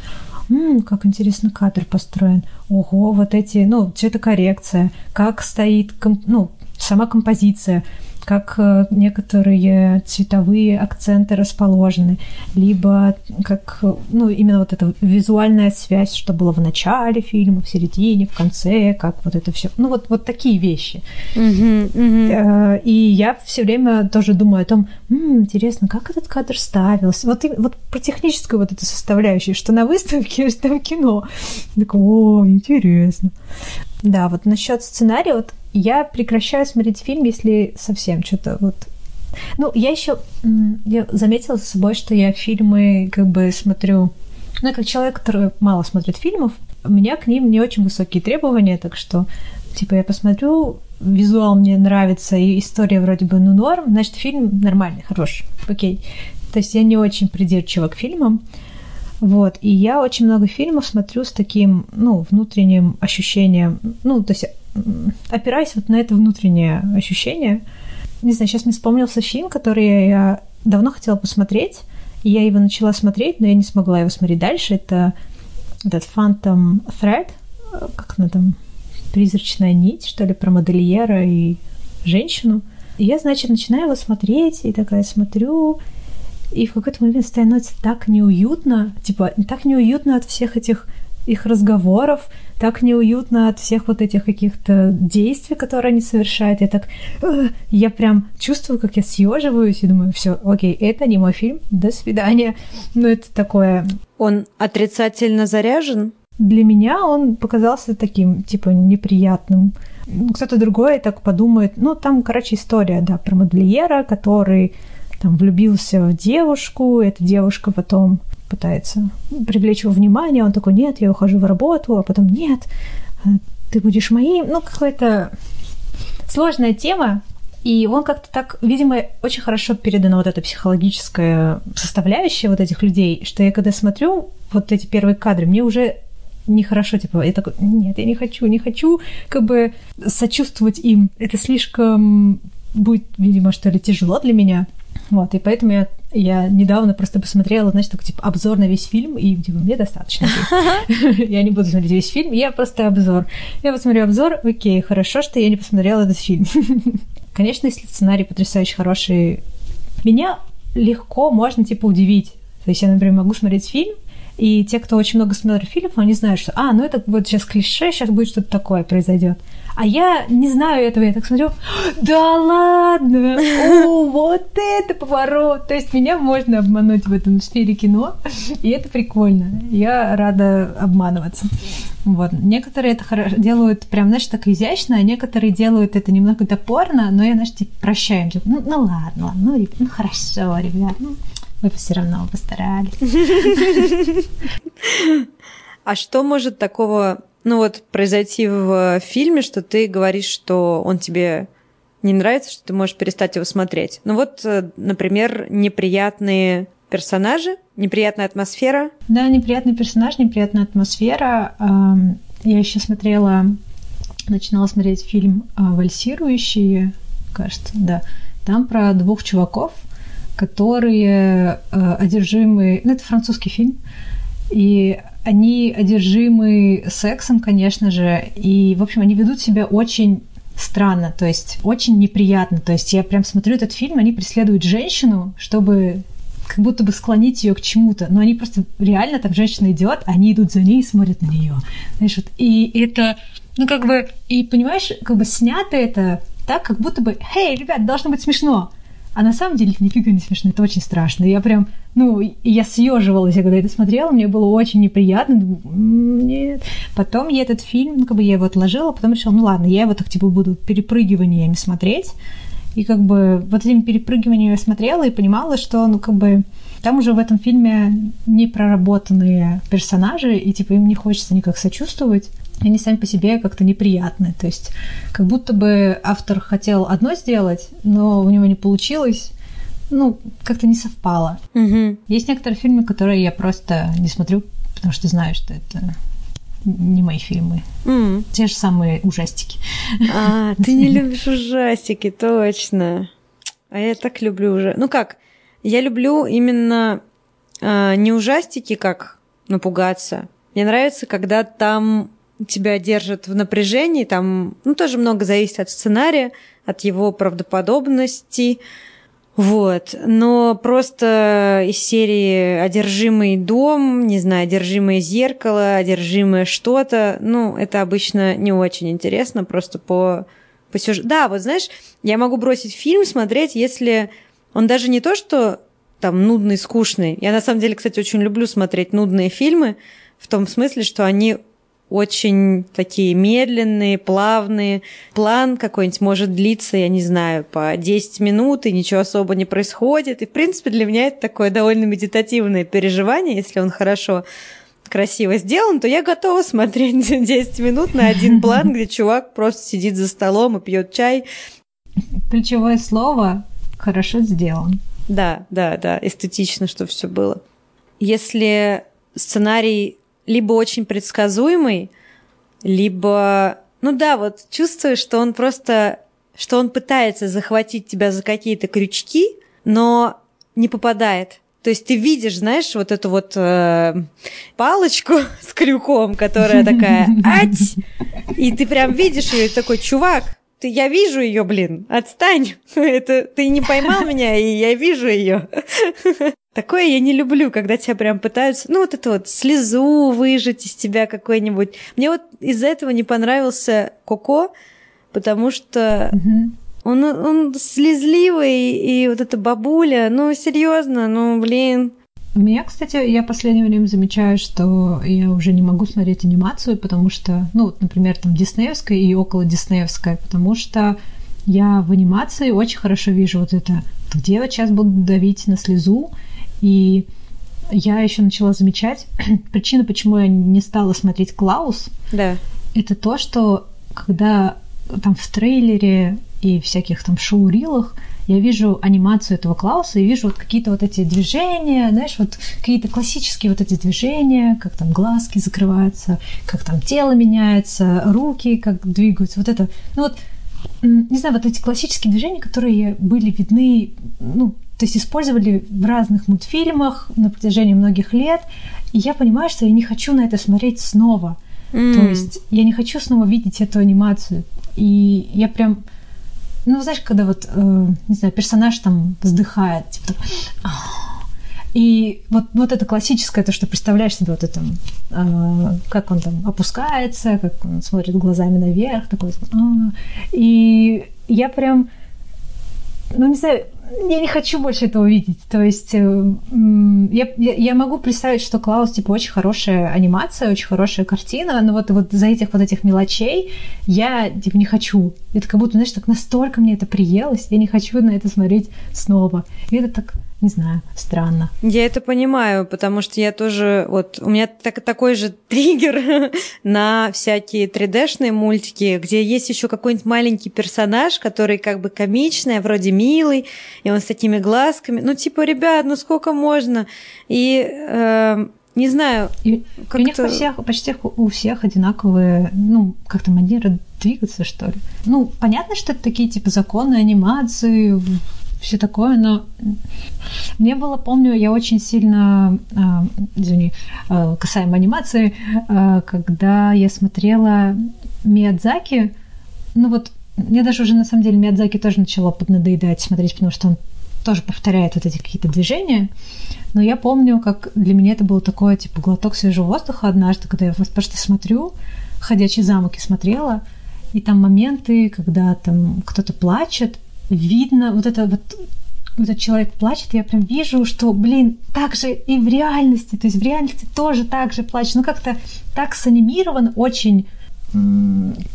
м-м, как интересно кадр построен, ого, вот эти, ну, цветокоррекция, как стоит, ну, сама композиция, как э, некоторые цветовые акценты расположены, либо как, ну, именно вот эта визуальная связь, что было в начале фильма, в середине, в конце, как вот это все. Ну, вот, вот такие вещи. Uh-huh, uh-huh. И я все время тоже думаю о том, м-м, интересно, как этот кадр ставился. Вот, вот про техническую вот эту составляющую, что на выставке, что в кино. Так, о, интересно. Да, вот насчет сценария, вот я прекращаю смотреть фильм, если совсем что-то вот ну, я еще я заметила за собой, что я фильмы как бы смотрю, ну, как человек, который мало смотрит фильмов, у меня к ним не очень высокие требования, так что, типа, я посмотрю, визуал мне нравится, и история вроде бы, ну, норм, значит, фильм нормальный, хороший, окей. То есть я не очень придирчива к фильмам, вот, и я очень много фильмов смотрю с таким, ну, внутренним ощущением, ну, то есть опираясь вот на это внутреннее ощущение. Не знаю, сейчас мне вспомнился фильм, который я давно хотела посмотреть, и я его начала смотреть, но я не смогла его смотреть дальше. Это этот Phantom Thread, как она там, призрачная нить, что ли, про модельера и женщину. И я, значит, начинаю его смотреть, и такая смотрю, и в какой-то момент становится так неуютно, типа, так неуютно от всех этих их разговоров, так неуютно от всех вот этих каких-то действий, которые они совершают. Я так, я прям чувствую, как я съеживаюсь и думаю, все, окей, это не мой фильм, до свидания. Ну, это такое... Он отрицательно заряжен? Для меня он показался таким, типа, неприятным. Кто-то другой так подумает, ну, там, короче, история, да, про модельера, который там влюбился в девушку, эта девушка потом пытается привлечь его внимание, он такой, нет, я ухожу в работу, а потом, нет, ты будешь моим. Ну, какая-то сложная тема, и он как-то так, видимо, очень хорошо передана вот эта психологическая составляющая вот этих людей, что я когда смотрю вот эти первые кадры, мне уже нехорошо, типа, я такой, нет, я не хочу, не хочу как бы сочувствовать им. Это слишком будет, видимо, что ли, тяжело для меня. Вот, и поэтому я, я недавно просто посмотрела, знаешь, такой, типа, обзор на весь фильм, и, типа, мне достаточно. Я не буду смотреть весь фильм, я просто обзор. Я посмотрю обзор, окей, хорошо, что я не посмотрела этот фильм. Конечно, если сценарий потрясающе хороший, меня легко можно, типа, удивить. То есть я, например, могу смотреть фильм, и те, кто очень много смотрит фильмов, они знают, что, а, ну это вот сейчас клише, сейчас будет что-то такое произойдет. А я не знаю этого, я так смотрю, да ладно, о, вот это поворот. То есть меня можно обмануть в этом сфере кино, и это прикольно. Я рада обманываться. Вот. Некоторые это делают прям, знаешь, так изящно, а некоторые делают это немного топорно, но я, знаешь, типа, прощаю Типа, ну, ну ладно, ладно, ну, ну хорошо, ребят, ну, вы все равно постарались. А что может такого, ну вот, произойти в фильме, что ты говоришь, что он тебе не нравится, что ты можешь перестать его смотреть? Ну вот, э, например, неприятные персонажи, неприятная атмосфера. Да, неприятный персонаж, неприятная атмосфера. я еще смотрела, начинала смотреть фильм а, «Вальсирующие», кажется, да. Там про двух чуваков, которые э, одержимы... Ну, это французский фильм. И они одержимы сексом, конечно же. И, в общем, они ведут себя очень странно, то есть очень неприятно. То есть я прям смотрю этот фильм, они преследуют женщину, чтобы как будто бы склонить ее к чему-то, но они просто реально там женщина идет, они идут за ней и смотрят на нее, знаешь, вот, и это, ну как бы, и понимаешь, как бы снято это так, как будто бы, эй, ребят, должно быть смешно, а на самом деле нифига не смешно, это очень страшно. Я прям, ну, я съеживалась, когда это смотрела, мне было очень неприятно. Нет. Потом я этот фильм, ну, как бы я его отложила, потом решила, ну ладно, я его так типа буду перепрыгиваниями смотреть. И как бы вот этими перепрыгиваниями я смотрела и понимала, что, ну, как бы там уже в этом фильме не проработанные персонажи, и типа им не хочется никак сочувствовать они сами по себе как-то неприятны. То есть как будто бы автор хотел одно сделать, но у него не получилось. Ну, как-то не совпало. Угу. Есть некоторые фильмы, которые я просто не смотрю, потому что знаю, что это не мои фильмы. Mm. Те же самые ужастики. А, ты не любишь ужастики, точно. А я так люблю уже. Ну как, я люблю именно а, не ужастики, как напугаться. Мне нравится, когда там тебя держит в напряжении, там, ну, тоже много зависит от сценария, от его правдоподобности, вот. Но просто из серии «Одержимый дом», не знаю, «Одержимое зеркало», «Одержимое что-то», ну, это обычно не очень интересно, просто по, по сюжету. Да, вот знаешь, я могу бросить фильм смотреть, если он даже не то, что там нудный, скучный. Я на самом деле, кстати, очень люблю смотреть нудные фильмы, в том смысле, что они очень такие медленные, плавные. План какой-нибудь может длиться, я не знаю, по 10 минут, и ничего особо не происходит. И, в принципе, для меня это такое довольно медитативное переживание, если он хорошо красиво сделан, то я готова смотреть 10 минут на один план, где чувак просто сидит за столом и пьет чай. Ключевое слово «хорошо сделан». Да, да, да, эстетично, что все было. Если сценарий либо очень предсказуемый, либо, ну да, вот чувствуешь, что он просто, что он пытается захватить тебя за какие-то крючки, но не попадает. То есть ты видишь, знаешь, вот эту вот э, палочку с крюком, которая такая, ать, и ты прям видишь ее, такой, чувак, ты, я вижу ее, блин, отстань, это ты не поймал меня, и я вижу ее. Такое я не люблю, когда тебя прям пытаются, ну, вот это вот слезу выжать из тебя какой-нибудь. Мне вот из-за этого не понравился Коко, потому что mm-hmm. он, он слезливый, и вот эта бабуля, ну, серьезно, ну, блин. У меня, кстати, я в последнее время замечаю, что я уже не могу смотреть анимацию, потому что, ну, вот, например, там диснеевская и около диснеевская, потому что я в анимации очень хорошо вижу вот это, где вот сейчас будут давить на слезу, и я еще начала замечать, причина, почему я не стала смотреть Клаус, да. это то, что когда там в трейлере и всяких там шоу-рилах я вижу анимацию этого Клауса и вижу вот какие-то вот эти движения, знаешь, вот какие-то классические вот эти движения, как там глазки закрываются, как там тело меняется, руки как двигаются, вот это, ну вот, не знаю, вот эти классические движения, которые были видны, ну, то есть использовали в разных мультфильмах на протяжении многих лет. И я понимаю, что я не хочу на это смотреть снова. Mm. То есть я не хочу снова видеть эту анимацию. И я прям, ну, знаешь, когда вот, э, не знаю, персонаж там вздыхает, типа, и вот, вот это классическое, то, что представляешь себе вот это, э, как он там опускается, как он смотрит глазами наверх, такой, э, и я прям, ну, не знаю, я не хочу больше этого видеть. То есть э, я, я, могу представить, что Клаус, типа, очень хорошая анимация, очень хорошая картина, но вот, вот за этих вот этих мелочей я, типа, не хочу. Это как будто, знаешь, так настолько мне это приелось, я не хочу на это смотреть снова. И это так не знаю, странно. Я это понимаю, потому что я тоже, вот, у меня так, такой же триггер на всякие 3D-шные мультики, где есть еще какой-нибудь маленький персонаж, который как бы комичный, а вроде милый, и он с такими глазками. Ну, типа, ребят, ну сколько можно? И э, не знаю. И, у них у всех, почти у всех одинаковые, ну, как-то манеры двигаться, что ли. Ну, понятно, что это такие, типа, законы анимации, все такое, но мне было, помню, я очень сильно, э, извини, э, касаемо анимации, э, когда я смотрела Миядзаки, ну вот мне даже уже на самом деле Миядзаки тоже начало поднадоедать смотреть, потому что он тоже повторяет вот эти какие-то движения. Но я помню, как для меня это было такое, типа, глоток свежего воздуха однажды, когда я просто смотрю, «Ходячий замок» и смотрела, и там моменты, когда там кто-то плачет, видно вот это вот этот человек плачет, я прям вижу, что, блин, так же и в реальности, то есть в реальности тоже так же плачет, ну как-то так санимирован очень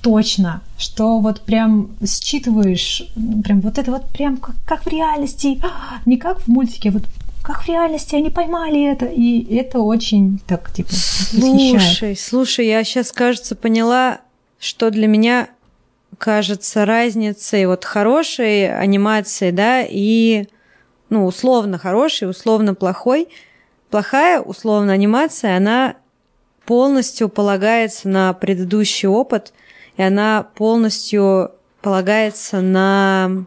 точно, что вот прям считываешь, прям вот это вот прям как, как в реальности, не как в мультике, а вот как в реальности они поймали это, и это очень так, типа, Слушай, восхищает. слушай, я сейчас, кажется, поняла, что для меня кажется разницей вот хорошей анимации, да, и, ну, условно хорошей, условно плохой. Плохая, условно, анимация, она полностью полагается на предыдущий опыт, и она полностью полагается на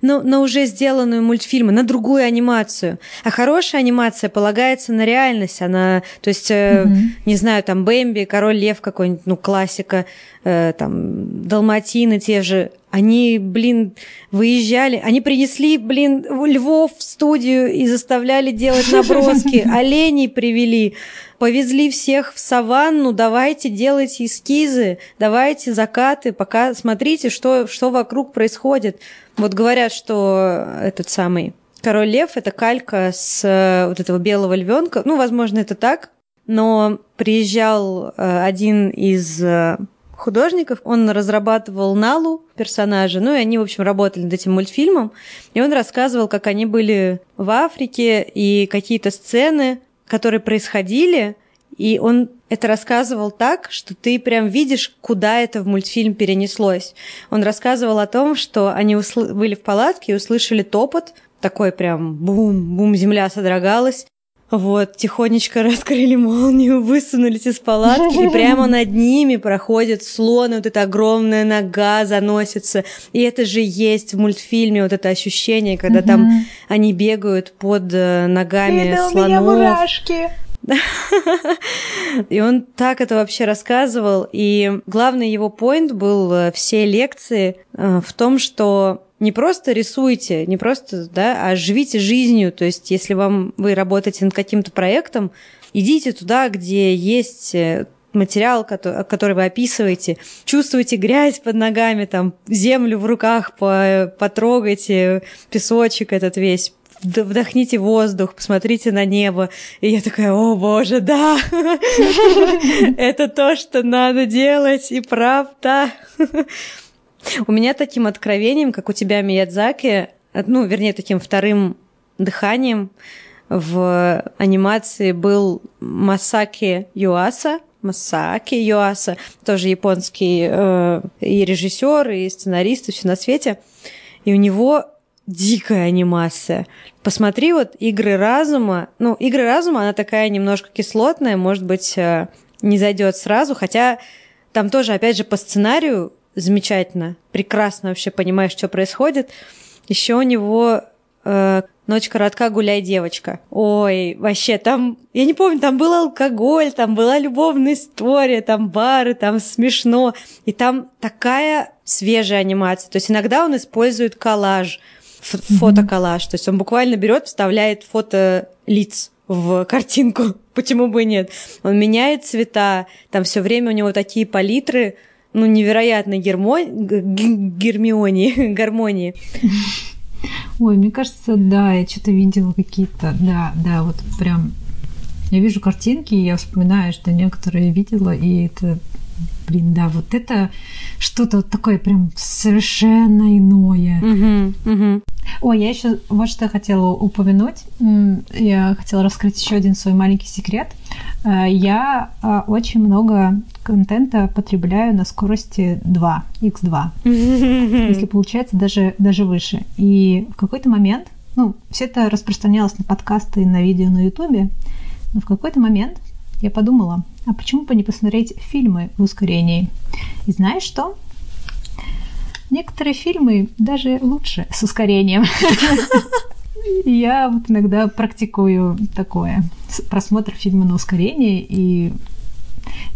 на, на уже сделанную мультфильмы, на другую анимацию. А хорошая анимация полагается на реальность. Она, то есть, э, mm-hmm. не знаю, там Бэмби, Король Лев какой-нибудь, ну, классика, э, там, Далматины те же. Они, блин, выезжали, они принесли, блин, львов в студию и заставляли делать наброски, оленей привели повезли всех в саванну, давайте делайте эскизы, давайте закаты, пока смотрите, что, что вокруг происходит. Вот говорят, что этот самый Король Лев – это калька с э, вот этого белого львенка. Ну, возможно, это так, но приезжал э, один из э, художников, он разрабатывал Налу персонажа, ну и они, в общем, работали над этим мультфильмом, и он рассказывал, как они были в Африке и какие-то сцены, которые происходили, и он это рассказывал так, что ты прям видишь, куда это в мультфильм перенеслось. Он рассказывал о том, что они усл- были в палатке и услышали топот, такой прям бум-бум, земля содрогалась. Вот, тихонечко раскрыли молнию, высунулись из палатки, и прямо над ними проходит слон, и вот эта огромная нога заносится. И это же есть в мультфильме, вот это ощущение, когда угу. там они бегают под э, ногами Видел слонов. Меня мурашки. И он так это вообще рассказывал. И главный его поинт был э, все лекции э, в том, что не просто рисуйте, не просто, да, а живите жизнью. То есть, если вам вы работаете над каким-то проектом, идите туда, где есть э, материал, который, вы описываете, чувствуете грязь под ногами, там, землю в руках, потрогайте песочек этот весь, вдохните воздух, посмотрите на небо. И я такая, о боже, да, это то, что надо делать, и правда. У меня таким откровением, как у тебя, Миядзаки, ну, вернее, таким вторым дыханием в анимации был Масаки Юаса, Масаки Юаса, тоже японский э, и режиссер, и сценарист, и все на свете. И у него дикая анимация. Посмотри вот «Игры разума». Ну, «Игры разума», она такая немножко кислотная, может быть, э, не зайдет сразу, хотя там тоже, опять же, по сценарию замечательно, прекрасно вообще понимаешь, что происходит. Еще у него э, Ночь коротка, гуляй, девочка. Ой, вообще, там, я не помню, там был алкоголь, там была любовная история, там бары, там смешно. И там такая свежая анимация. То есть иногда он использует коллаж фотоколлаж. То есть он буквально берет, вставляет фото лиц в картинку. Почему бы и нет? Он меняет цвета, там все время у него такие палитры, ну, невероятно гермо... гермионии, гармонии. Ой, мне кажется, да, я что-то видела какие-то, да, да, вот прям я вижу картинки, и я вспоминаю, что некоторые видела, и это блин, да, вот это что-то такое прям совершенно иное. Угу, угу. Ой, я еще вот что хотела упомянуть. Я хотела раскрыть еще один свой маленький секрет. Э, я а, очень много контента потребляю на скорости 2, x2, если получается даже, даже выше. И в какой-то момент, ну, все это распространялось на подкасты и на видео на ютубе, но в какой-то момент я подумала, а почему бы не посмотреть фильмы в ускорении? И знаешь что? Некоторые фильмы даже лучше с ускорением. Я вот иногда практикую такое. Просмотр фильма на ускорении, и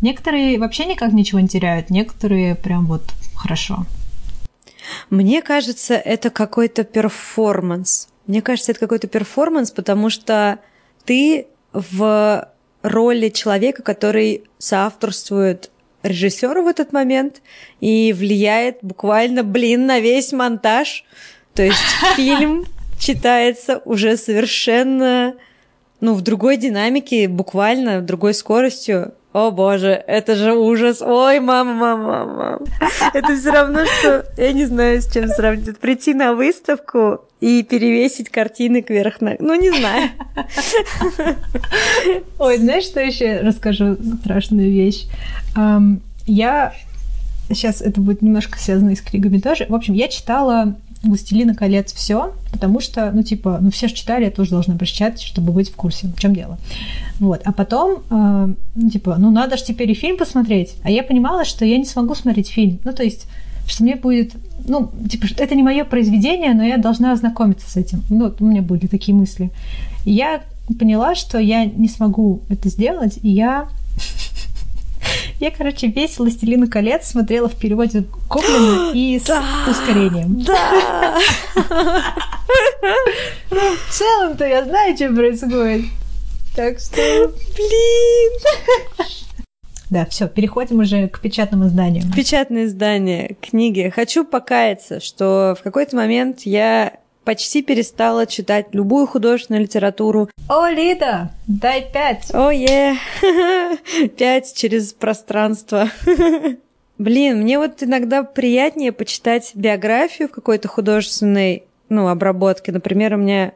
некоторые вообще никак ничего не теряют, некоторые прям вот хорошо. Мне кажется, это какой-то перформанс. Мне кажется, это какой-то перформанс, потому что ты в роли человека, который соавторствует режиссеру в этот момент и влияет буквально, блин, на весь монтаж. То есть фильм читается уже совершенно, ну, в другой динамике, буквально другой скоростью. О боже, это же ужас. Ой, мама, мама, мама. Это все равно, что, я не знаю, с чем сравнить. Прийти на выставку и перевесить картины кверх на... Ну, не знаю. Ой, знаешь, что еще расскажу страшную вещь? Я сейчас это будет немножко связано и с книгами тоже. В общем, я читала «Властелина колец» все, потому что, ну, типа, ну, все же читали, я тоже должна прочитать, чтобы быть в курсе, в чем дело. Вот. А потом, э, ну, типа, ну, надо же теперь и фильм посмотреть. А я понимала, что я не смогу смотреть фильм. Ну, то есть, что мне будет, ну, типа, это не мое произведение, но я должна ознакомиться с этим. Ну, вот у меня были такие мысли. И я поняла, что я не смогу это сделать, и я я, короче, весь «Властелин колец» смотрела в переводе Коплина и с ускорением. Да! В целом-то я знаю, что происходит. Так что... Блин! Да, все, переходим уже к печатным изданиям. Печатные издания, книги. Хочу покаяться, что в какой-то момент я почти перестала читать любую художественную литературу. О, Лида, дай пять. О, е, пять через пространство. Блин, мне вот иногда приятнее почитать биографию в какой-то художественной, ну, обработке. Например, у меня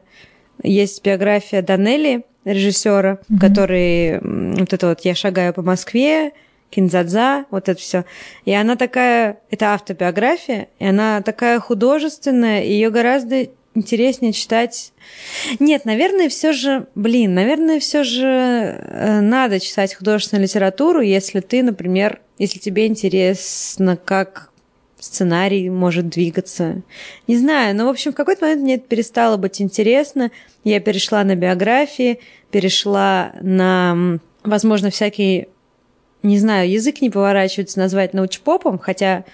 есть биография Данелли, режиссера, mm-hmm. который вот это вот «Я шагаю по Москве», Кинзадза, вот это все. И она такая, это автобиография, и она такая художественная, ее гораздо интереснее читать. Нет, наверное, все же, блин, наверное, все же э, надо читать художественную литературу, если ты, например, если тебе интересно, как сценарий может двигаться. Не знаю, но, в общем, в какой-то момент мне это перестало быть интересно. Я перешла на биографии, перешла на, возможно, всякие, не знаю, язык не поворачивается назвать научпопом, хотя,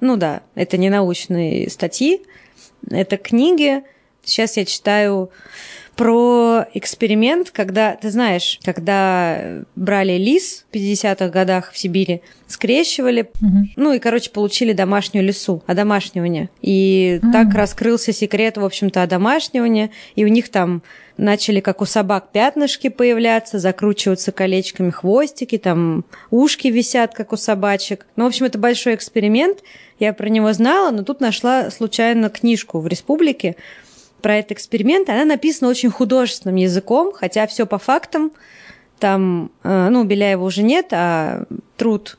ну да, это не научные статьи, это книги. Сейчас я читаю про эксперимент, когда, ты знаешь, когда брали лис в 50-х годах в Сибири, скрещивали, угу. ну и, короче, получили домашнюю лису, одомашнивание. И угу. так раскрылся секрет, в общем-то, одомашнивания, и у них там начали, как у собак, пятнышки появляться, закручиваться колечками хвостики, там ушки висят, как у собачек. Ну, в общем, это большой эксперимент, я про него знала, но тут нашла случайно книжку в республике про этот эксперимент. Она написана очень художественным языком, хотя все по фактам. Там, э, ну, Беляева уже нет, а труд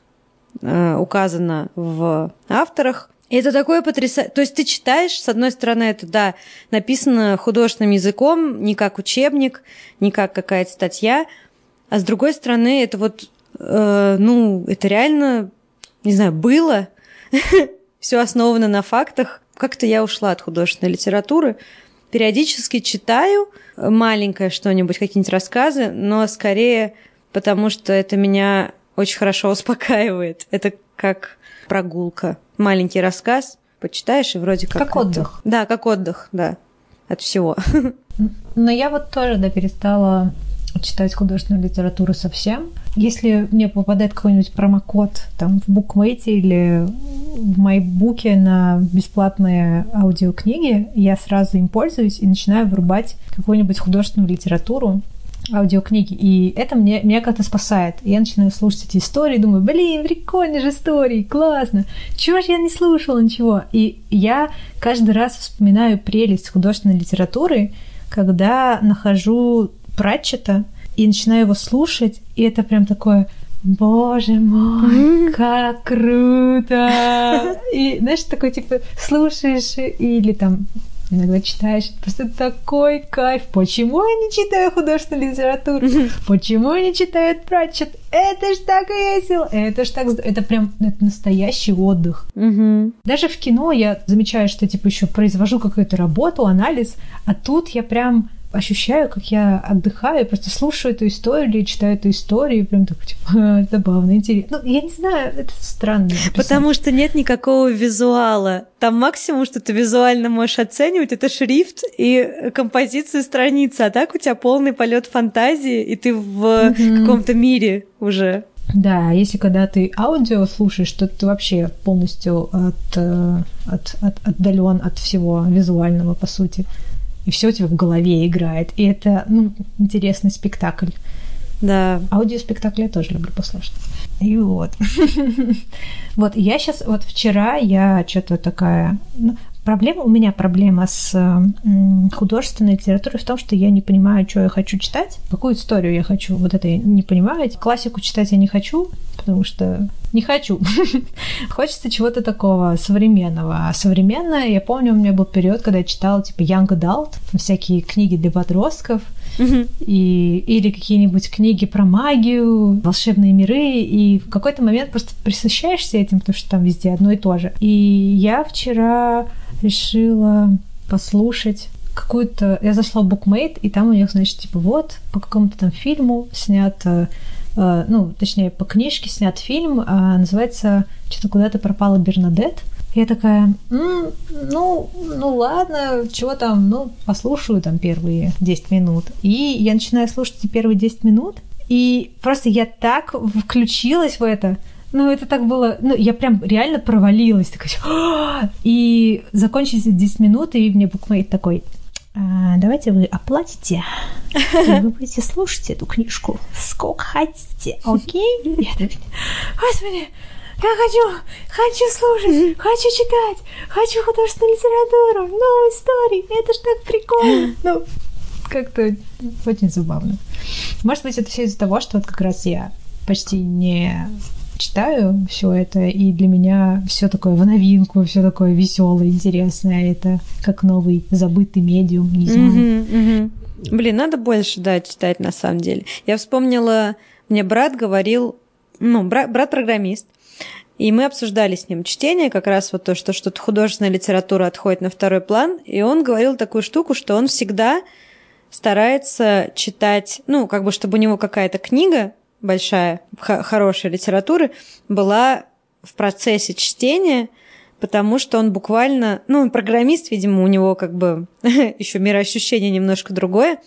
э, указано в авторах. Это такое потрясающее. То есть ты читаешь, с одной стороны, это, да, написано художественным языком, не как учебник, не как какая-то статья, а с другой стороны, это вот, э, ну, это реально, не знаю, было, все основано на фактах. Как-то я ушла от художественной литературы. Периодически читаю маленькое что-нибудь, какие-нибудь рассказы, но скорее потому, что это меня очень хорошо успокаивает. Это как прогулка. Маленький рассказ, почитаешь, и вроде как... Как отдых. Да, как отдых, да, от всего. Но я вот тоже, да, перестала читать художественную литературу совсем. Если мне попадает какой-нибудь промокод там в букмейте или в майбуке на бесплатные аудиокниги, я сразу им пользуюсь и начинаю врубать какую-нибудь художественную литературу, аудиокниги. И это мне, меня как-то спасает. Я начинаю слушать эти истории, думаю, блин, прикольные же истории, классно. Чего же я не слушала ничего? И я каждый раз вспоминаю прелесть художественной литературы, когда нахожу Пратчета и начинаю его слушать, и это прям такое Боже мой, как круто! И знаешь, такой типа слушаешь или там иногда читаешь, просто такой кайф. Почему я не читаю художественную литературу? Почему я не читаю Пратчет? Это ж так весело! Это ж так... Это прям это настоящий отдых. Даже в кино я замечаю, что типа еще произвожу какую-то работу, анализ, а тут я прям ощущаю, как я отдыхаю, просто слушаю эту историю или читаю эту историю, и прям так, типа, забавно, интересно. Ну, я не знаю, это странно. Потому что нет никакого визуала. Там максимум, что ты визуально можешь оценивать, это шрифт и композицию страницы, а так у тебя полный полет фантазии, и ты в mm-hmm. каком-то мире уже. Да, если когда ты аудио слушаешь, то ты вообще полностью от, э, от, от, отдален от всего визуального, по сути и все у тебя в голове играет. И это ну, интересный спектакль. Да. Аудиоспектакли я тоже люблю послушать. И вот. вот, я сейчас, вот вчера я что-то такая... Проблема, у меня проблема с художественной литературой в том, что я не понимаю, что я хочу читать, какую историю я хочу. Вот это я не понимаю. Классику читать я не хочу, потому что не хочу. Хочется чего-то такого современного. А современное, я помню, у меня был период, когда я читала типа Young Adult, всякие книги для подростков, и, или какие-нибудь книги про магию, волшебные миры, и в какой-то момент просто присыщаешься этим, потому что там везде одно и то же. И я вчера решила послушать какую-то... Я зашла в BookMate, и там у них, значит, типа, вот, по какому-то там фильму снят э, Э, ну, точнее, по книжке снят фильм, а называется «Что-то куда-то пропала Бернадет». Я такая, ну, ну ладно, чего там, ну, послушаю там первые 10 минут. И я начинаю слушать первые 10 минут, и просто я так включилась в это, ну, это так было... Ну, я прям реально провалилась. Такая, «А!» и закончились 10 минут, и мне букмейт такой, а, давайте вы оплатите, и вы будете слушать эту книжку сколько хотите, окей? Господи, я хочу, хочу слушать, хочу читать, хочу художественную литературу, новые истории, это ж так прикольно. Ну, как-то очень забавно. Может быть, это все из-за того, что вот как раз я почти не читаю все это, и для меня все такое в новинку, все такое веселое, интересное. Это как новый забытый медиум, не знаю. Mm-hmm, mm-hmm. Блин, надо больше, да, читать на самом деле. Я вспомнила, мне брат говорил, ну, брат, брат программист, и мы обсуждали с ним чтение, как раз вот то, что что-то художественная литература отходит на второй план, и он говорил такую штуку, что он всегда старается читать, ну, как бы, чтобы у него какая-то книга большая, хорошая литературы, была в процессе чтения, потому что он буквально, ну, он программист, видимо, у него как бы еще мироощущение немножко другое.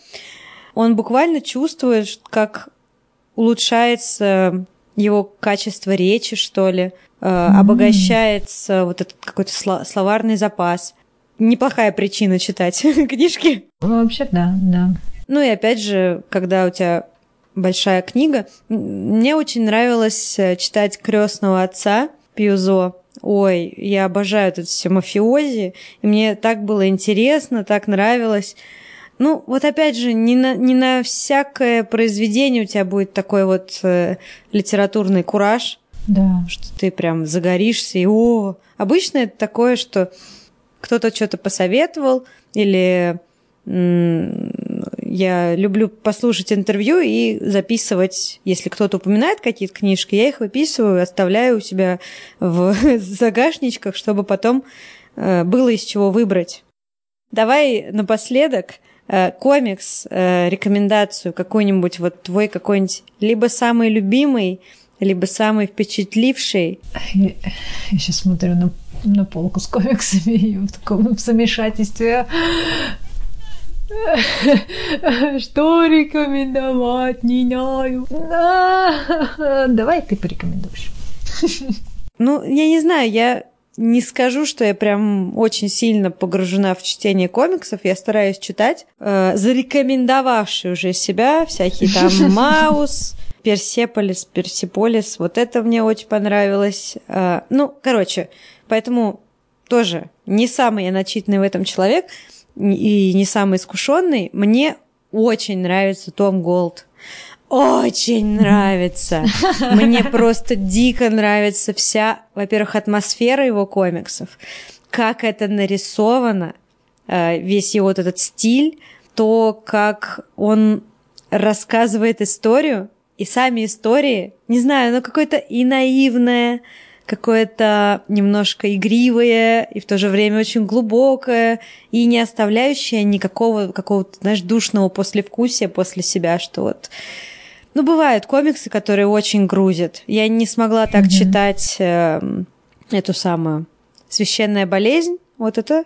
Он буквально чувствует, как улучшается его качество речи, что ли, mm-hmm. обогащается вот этот какой-то словарный запас. Неплохая причина читать книжки. Вообще, да, да. Ну и опять же, когда у тебя большая книга. Мне очень нравилось э, читать крестного отца Пьюзо. Ой, я обожаю это все мафиози. И мне так было интересно, так нравилось. Ну, вот опять же, не на, не на всякое произведение у тебя будет такой вот э, литературный кураж. Да. Что ты прям загоришься и о. Обычно это такое, что кто-то что-то посоветовал или я люблю послушать интервью и записывать, если кто-то упоминает какие-то книжки, я их выписываю, оставляю у себя в загашничках, чтобы потом э, было из чего выбрать. Давай напоследок комикс, э, рекомендацию какую-нибудь, вот твой какой-нибудь, либо самый любимый, либо самый впечатливший. Я, я сейчас смотрю на, на полку с комиксами и в таком замешательстве. Что рекомендовать? Не знаю. Давай ты порекомендуешь. Ну, я не знаю, я не скажу, что я прям очень сильно погружена в чтение комиксов. Я стараюсь читать, э, зарекомендовавшие уже себя, всякие там Маус, Персеполис, Персиполис. Вот это мне очень понравилось. Э, ну, короче, поэтому тоже не самый я начитанный в этом человек, и не самый искушенный, мне очень нравится Том Голд. Очень нравится. Мне просто дико нравится вся, во-первых, атмосфера его комиксов, как это нарисовано, э, весь его вот этот стиль, то, как он рассказывает историю, и сами истории, не знаю, оно какое-то и наивное, какое-то немножко игривое, и в то же время очень глубокое, и не оставляющее никакого какого-то, знаешь, душного послевкусия после себя, что вот... Ну, бывают комиксы, которые очень грузят. Я не смогла так mm-hmm. читать э, эту самую «Священная болезнь», вот это,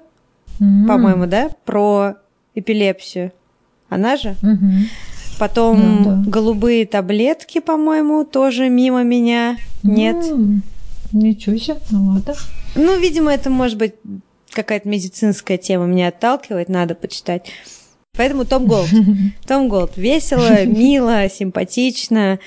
mm-hmm. по-моему, да, про эпилепсию. Она же? Mm-hmm. Потом да. голубые таблетки, по-моему, тоже мимо меня. Нет. Mm, ничего себе, ну ладно. Ну, видимо, это может быть какая-то медицинская тема меня отталкивает, надо почитать. Поэтому Том Голд. Том Голд. Весело, мило, симпатично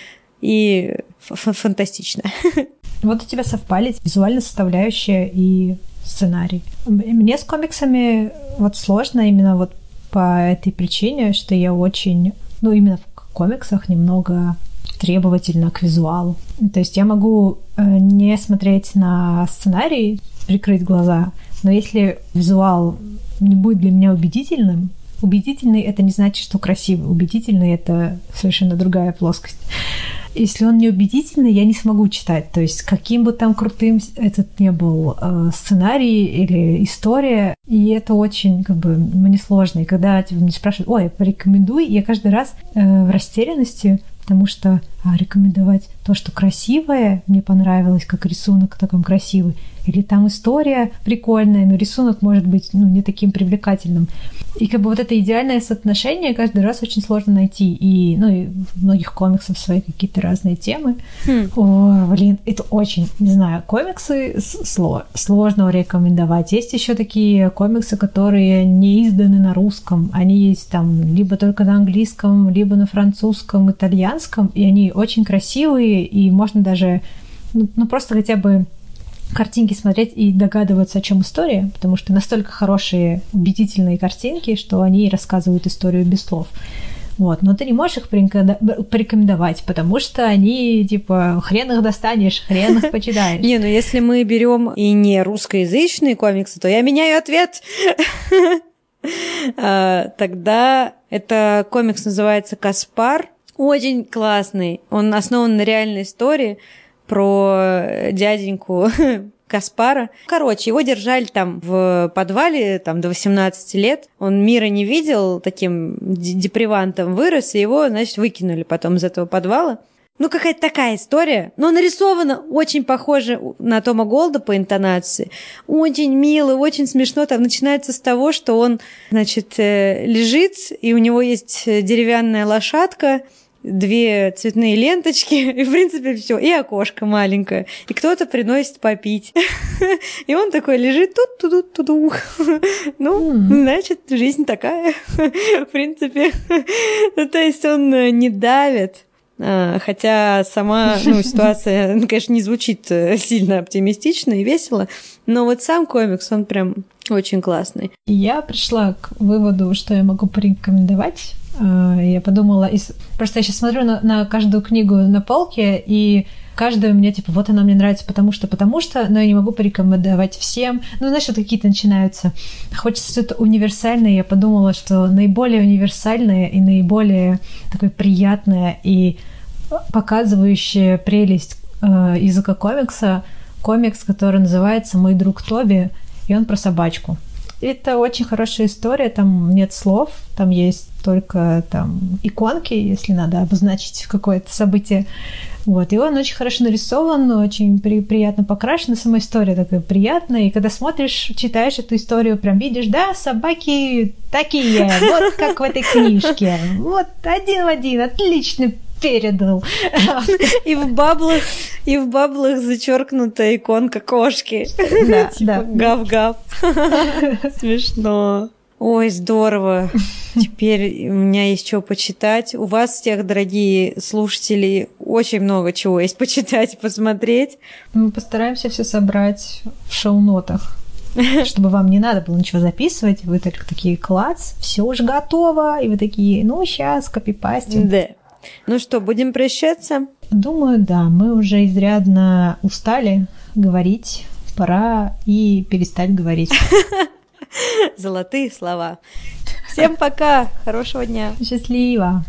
и фантастично. Вот у тебя совпали визуальная составляющая и сценарий. Мне с комиксами вот сложно именно вот по этой причине, что я очень ну, именно в комиксах немного требовательно к визуалу. То есть я могу э, не смотреть на сценарий, прикрыть глаза, но если визуал не будет для меня убедительным, убедительный это не значит, что красивый. Убедительный это совершенно другая плоскость если он не убедительный, я не смогу читать. То есть каким бы там крутым этот не был э, сценарий или история, и это очень как бы мне сложно. И когда тебя меня спрашивают, ой, порекомендуй, я каждый раз э, в растерянности, потому что рекомендовать то, что красивое, мне понравилось, как рисунок такой красивый, или там история прикольная, но рисунок может быть ну, не таким привлекательным. И как бы вот это идеальное соотношение каждый раз очень сложно найти. И, ну, и в многих комиксах свои какие-то разные темы. Хм. О, блин, это очень, не знаю, комиксы сло, сложно рекомендовать. Есть еще такие комиксы, которые не изданы на русском. Они есть там либо только на английском, либо на французском, итальянском, и они очень красивые, и можно даже ну, ну просто хотя бы картинки смотреть и догадываться, о чем история, потому что настолько хорошие, убедительные картинки, что они рассказывают историю без слов. Вот, но ты не можешь их порекомендовать, потому что они, типа, хрен их достанешь, хрен их почитаешь. Не, ну если мы берем и не русскоязычные комиксы, то я меняю ответ. А, тогда это комикс называется «Каспар». Очень классный. Он основан на реальной истории про дяденьку Каспара. Короче, его держали там в подвале там, до 18 лет. Он мира не видел, таким депривантом вырос, и его, значит, выкинули потом из этого подвала. Ну, какая-то такая история. Но нарисована очень похоже на Тома Голда по интонации. Очень мило, очень смешно. Там начинается с того, что он, значит, э, лежит, и у него есть деревянная лошадка, две цветные ленточки, и, в принципе, все, и окошко маленькое. И кто-то приносит попить. И он такой лежит тут туду туду Ну, значит, жизнь такая, в принципе. Ну, то есть он э, не давит, а, Хотя сама ну, ситуация, ну, конечно, не звучит э, сильно оптимистично и весело, но вот сам комикс, он прям очень классный. Я пришла к выводу, что я могу порекомендовать я подумала, просто я сейчас смотрю на, на каждую книгу на полке, и каждая у меня, типа, вот она мне нравится, потому что, потому что, но я не могу порекомендовать всем. Ну, знаешь, вот какие-то начинаются. Хочется что-то универсальное. Я подумала, что наиболее универсальное и наиболее такое приятное и показывающее прелесть э, языка комикса комикс, который называется «Мой друг Тоби», и он про собачку. Это очень хорошая история, там нет слов, там есть только там иконки, если надо обозначить какое-то событие. Вот. И он очень хорошо нарисован, очень при, приятно покрашен, сама история такая приятная. И когда смотришь, читаешь эту историю, прям видишь, да, собаки такие, вот как в этой книжке. Вот один в один, отличный передал. И в баблах, и в баблах зачеркнута иконка кошки. Да, типа да. Гав-гав. Смешно. Ой, здорово. Теперь у меня есть что почитать. У вас, тех, дорогие слушатели, очень много чего есть почитать и посмотреть. Мы постараемся все собрать в шоу-нотах чтобы вам не надо было ничего записывать, вы только такие клац, все уже готово, и вы такие, ну, сейчас копипастим. Да. Ну что, будем прощаться? Думаю, да. Мы уже изрядно устали говорить. Пора и перестать говорить. золотые слова. Всем пока, хорошего дня. Счастливо.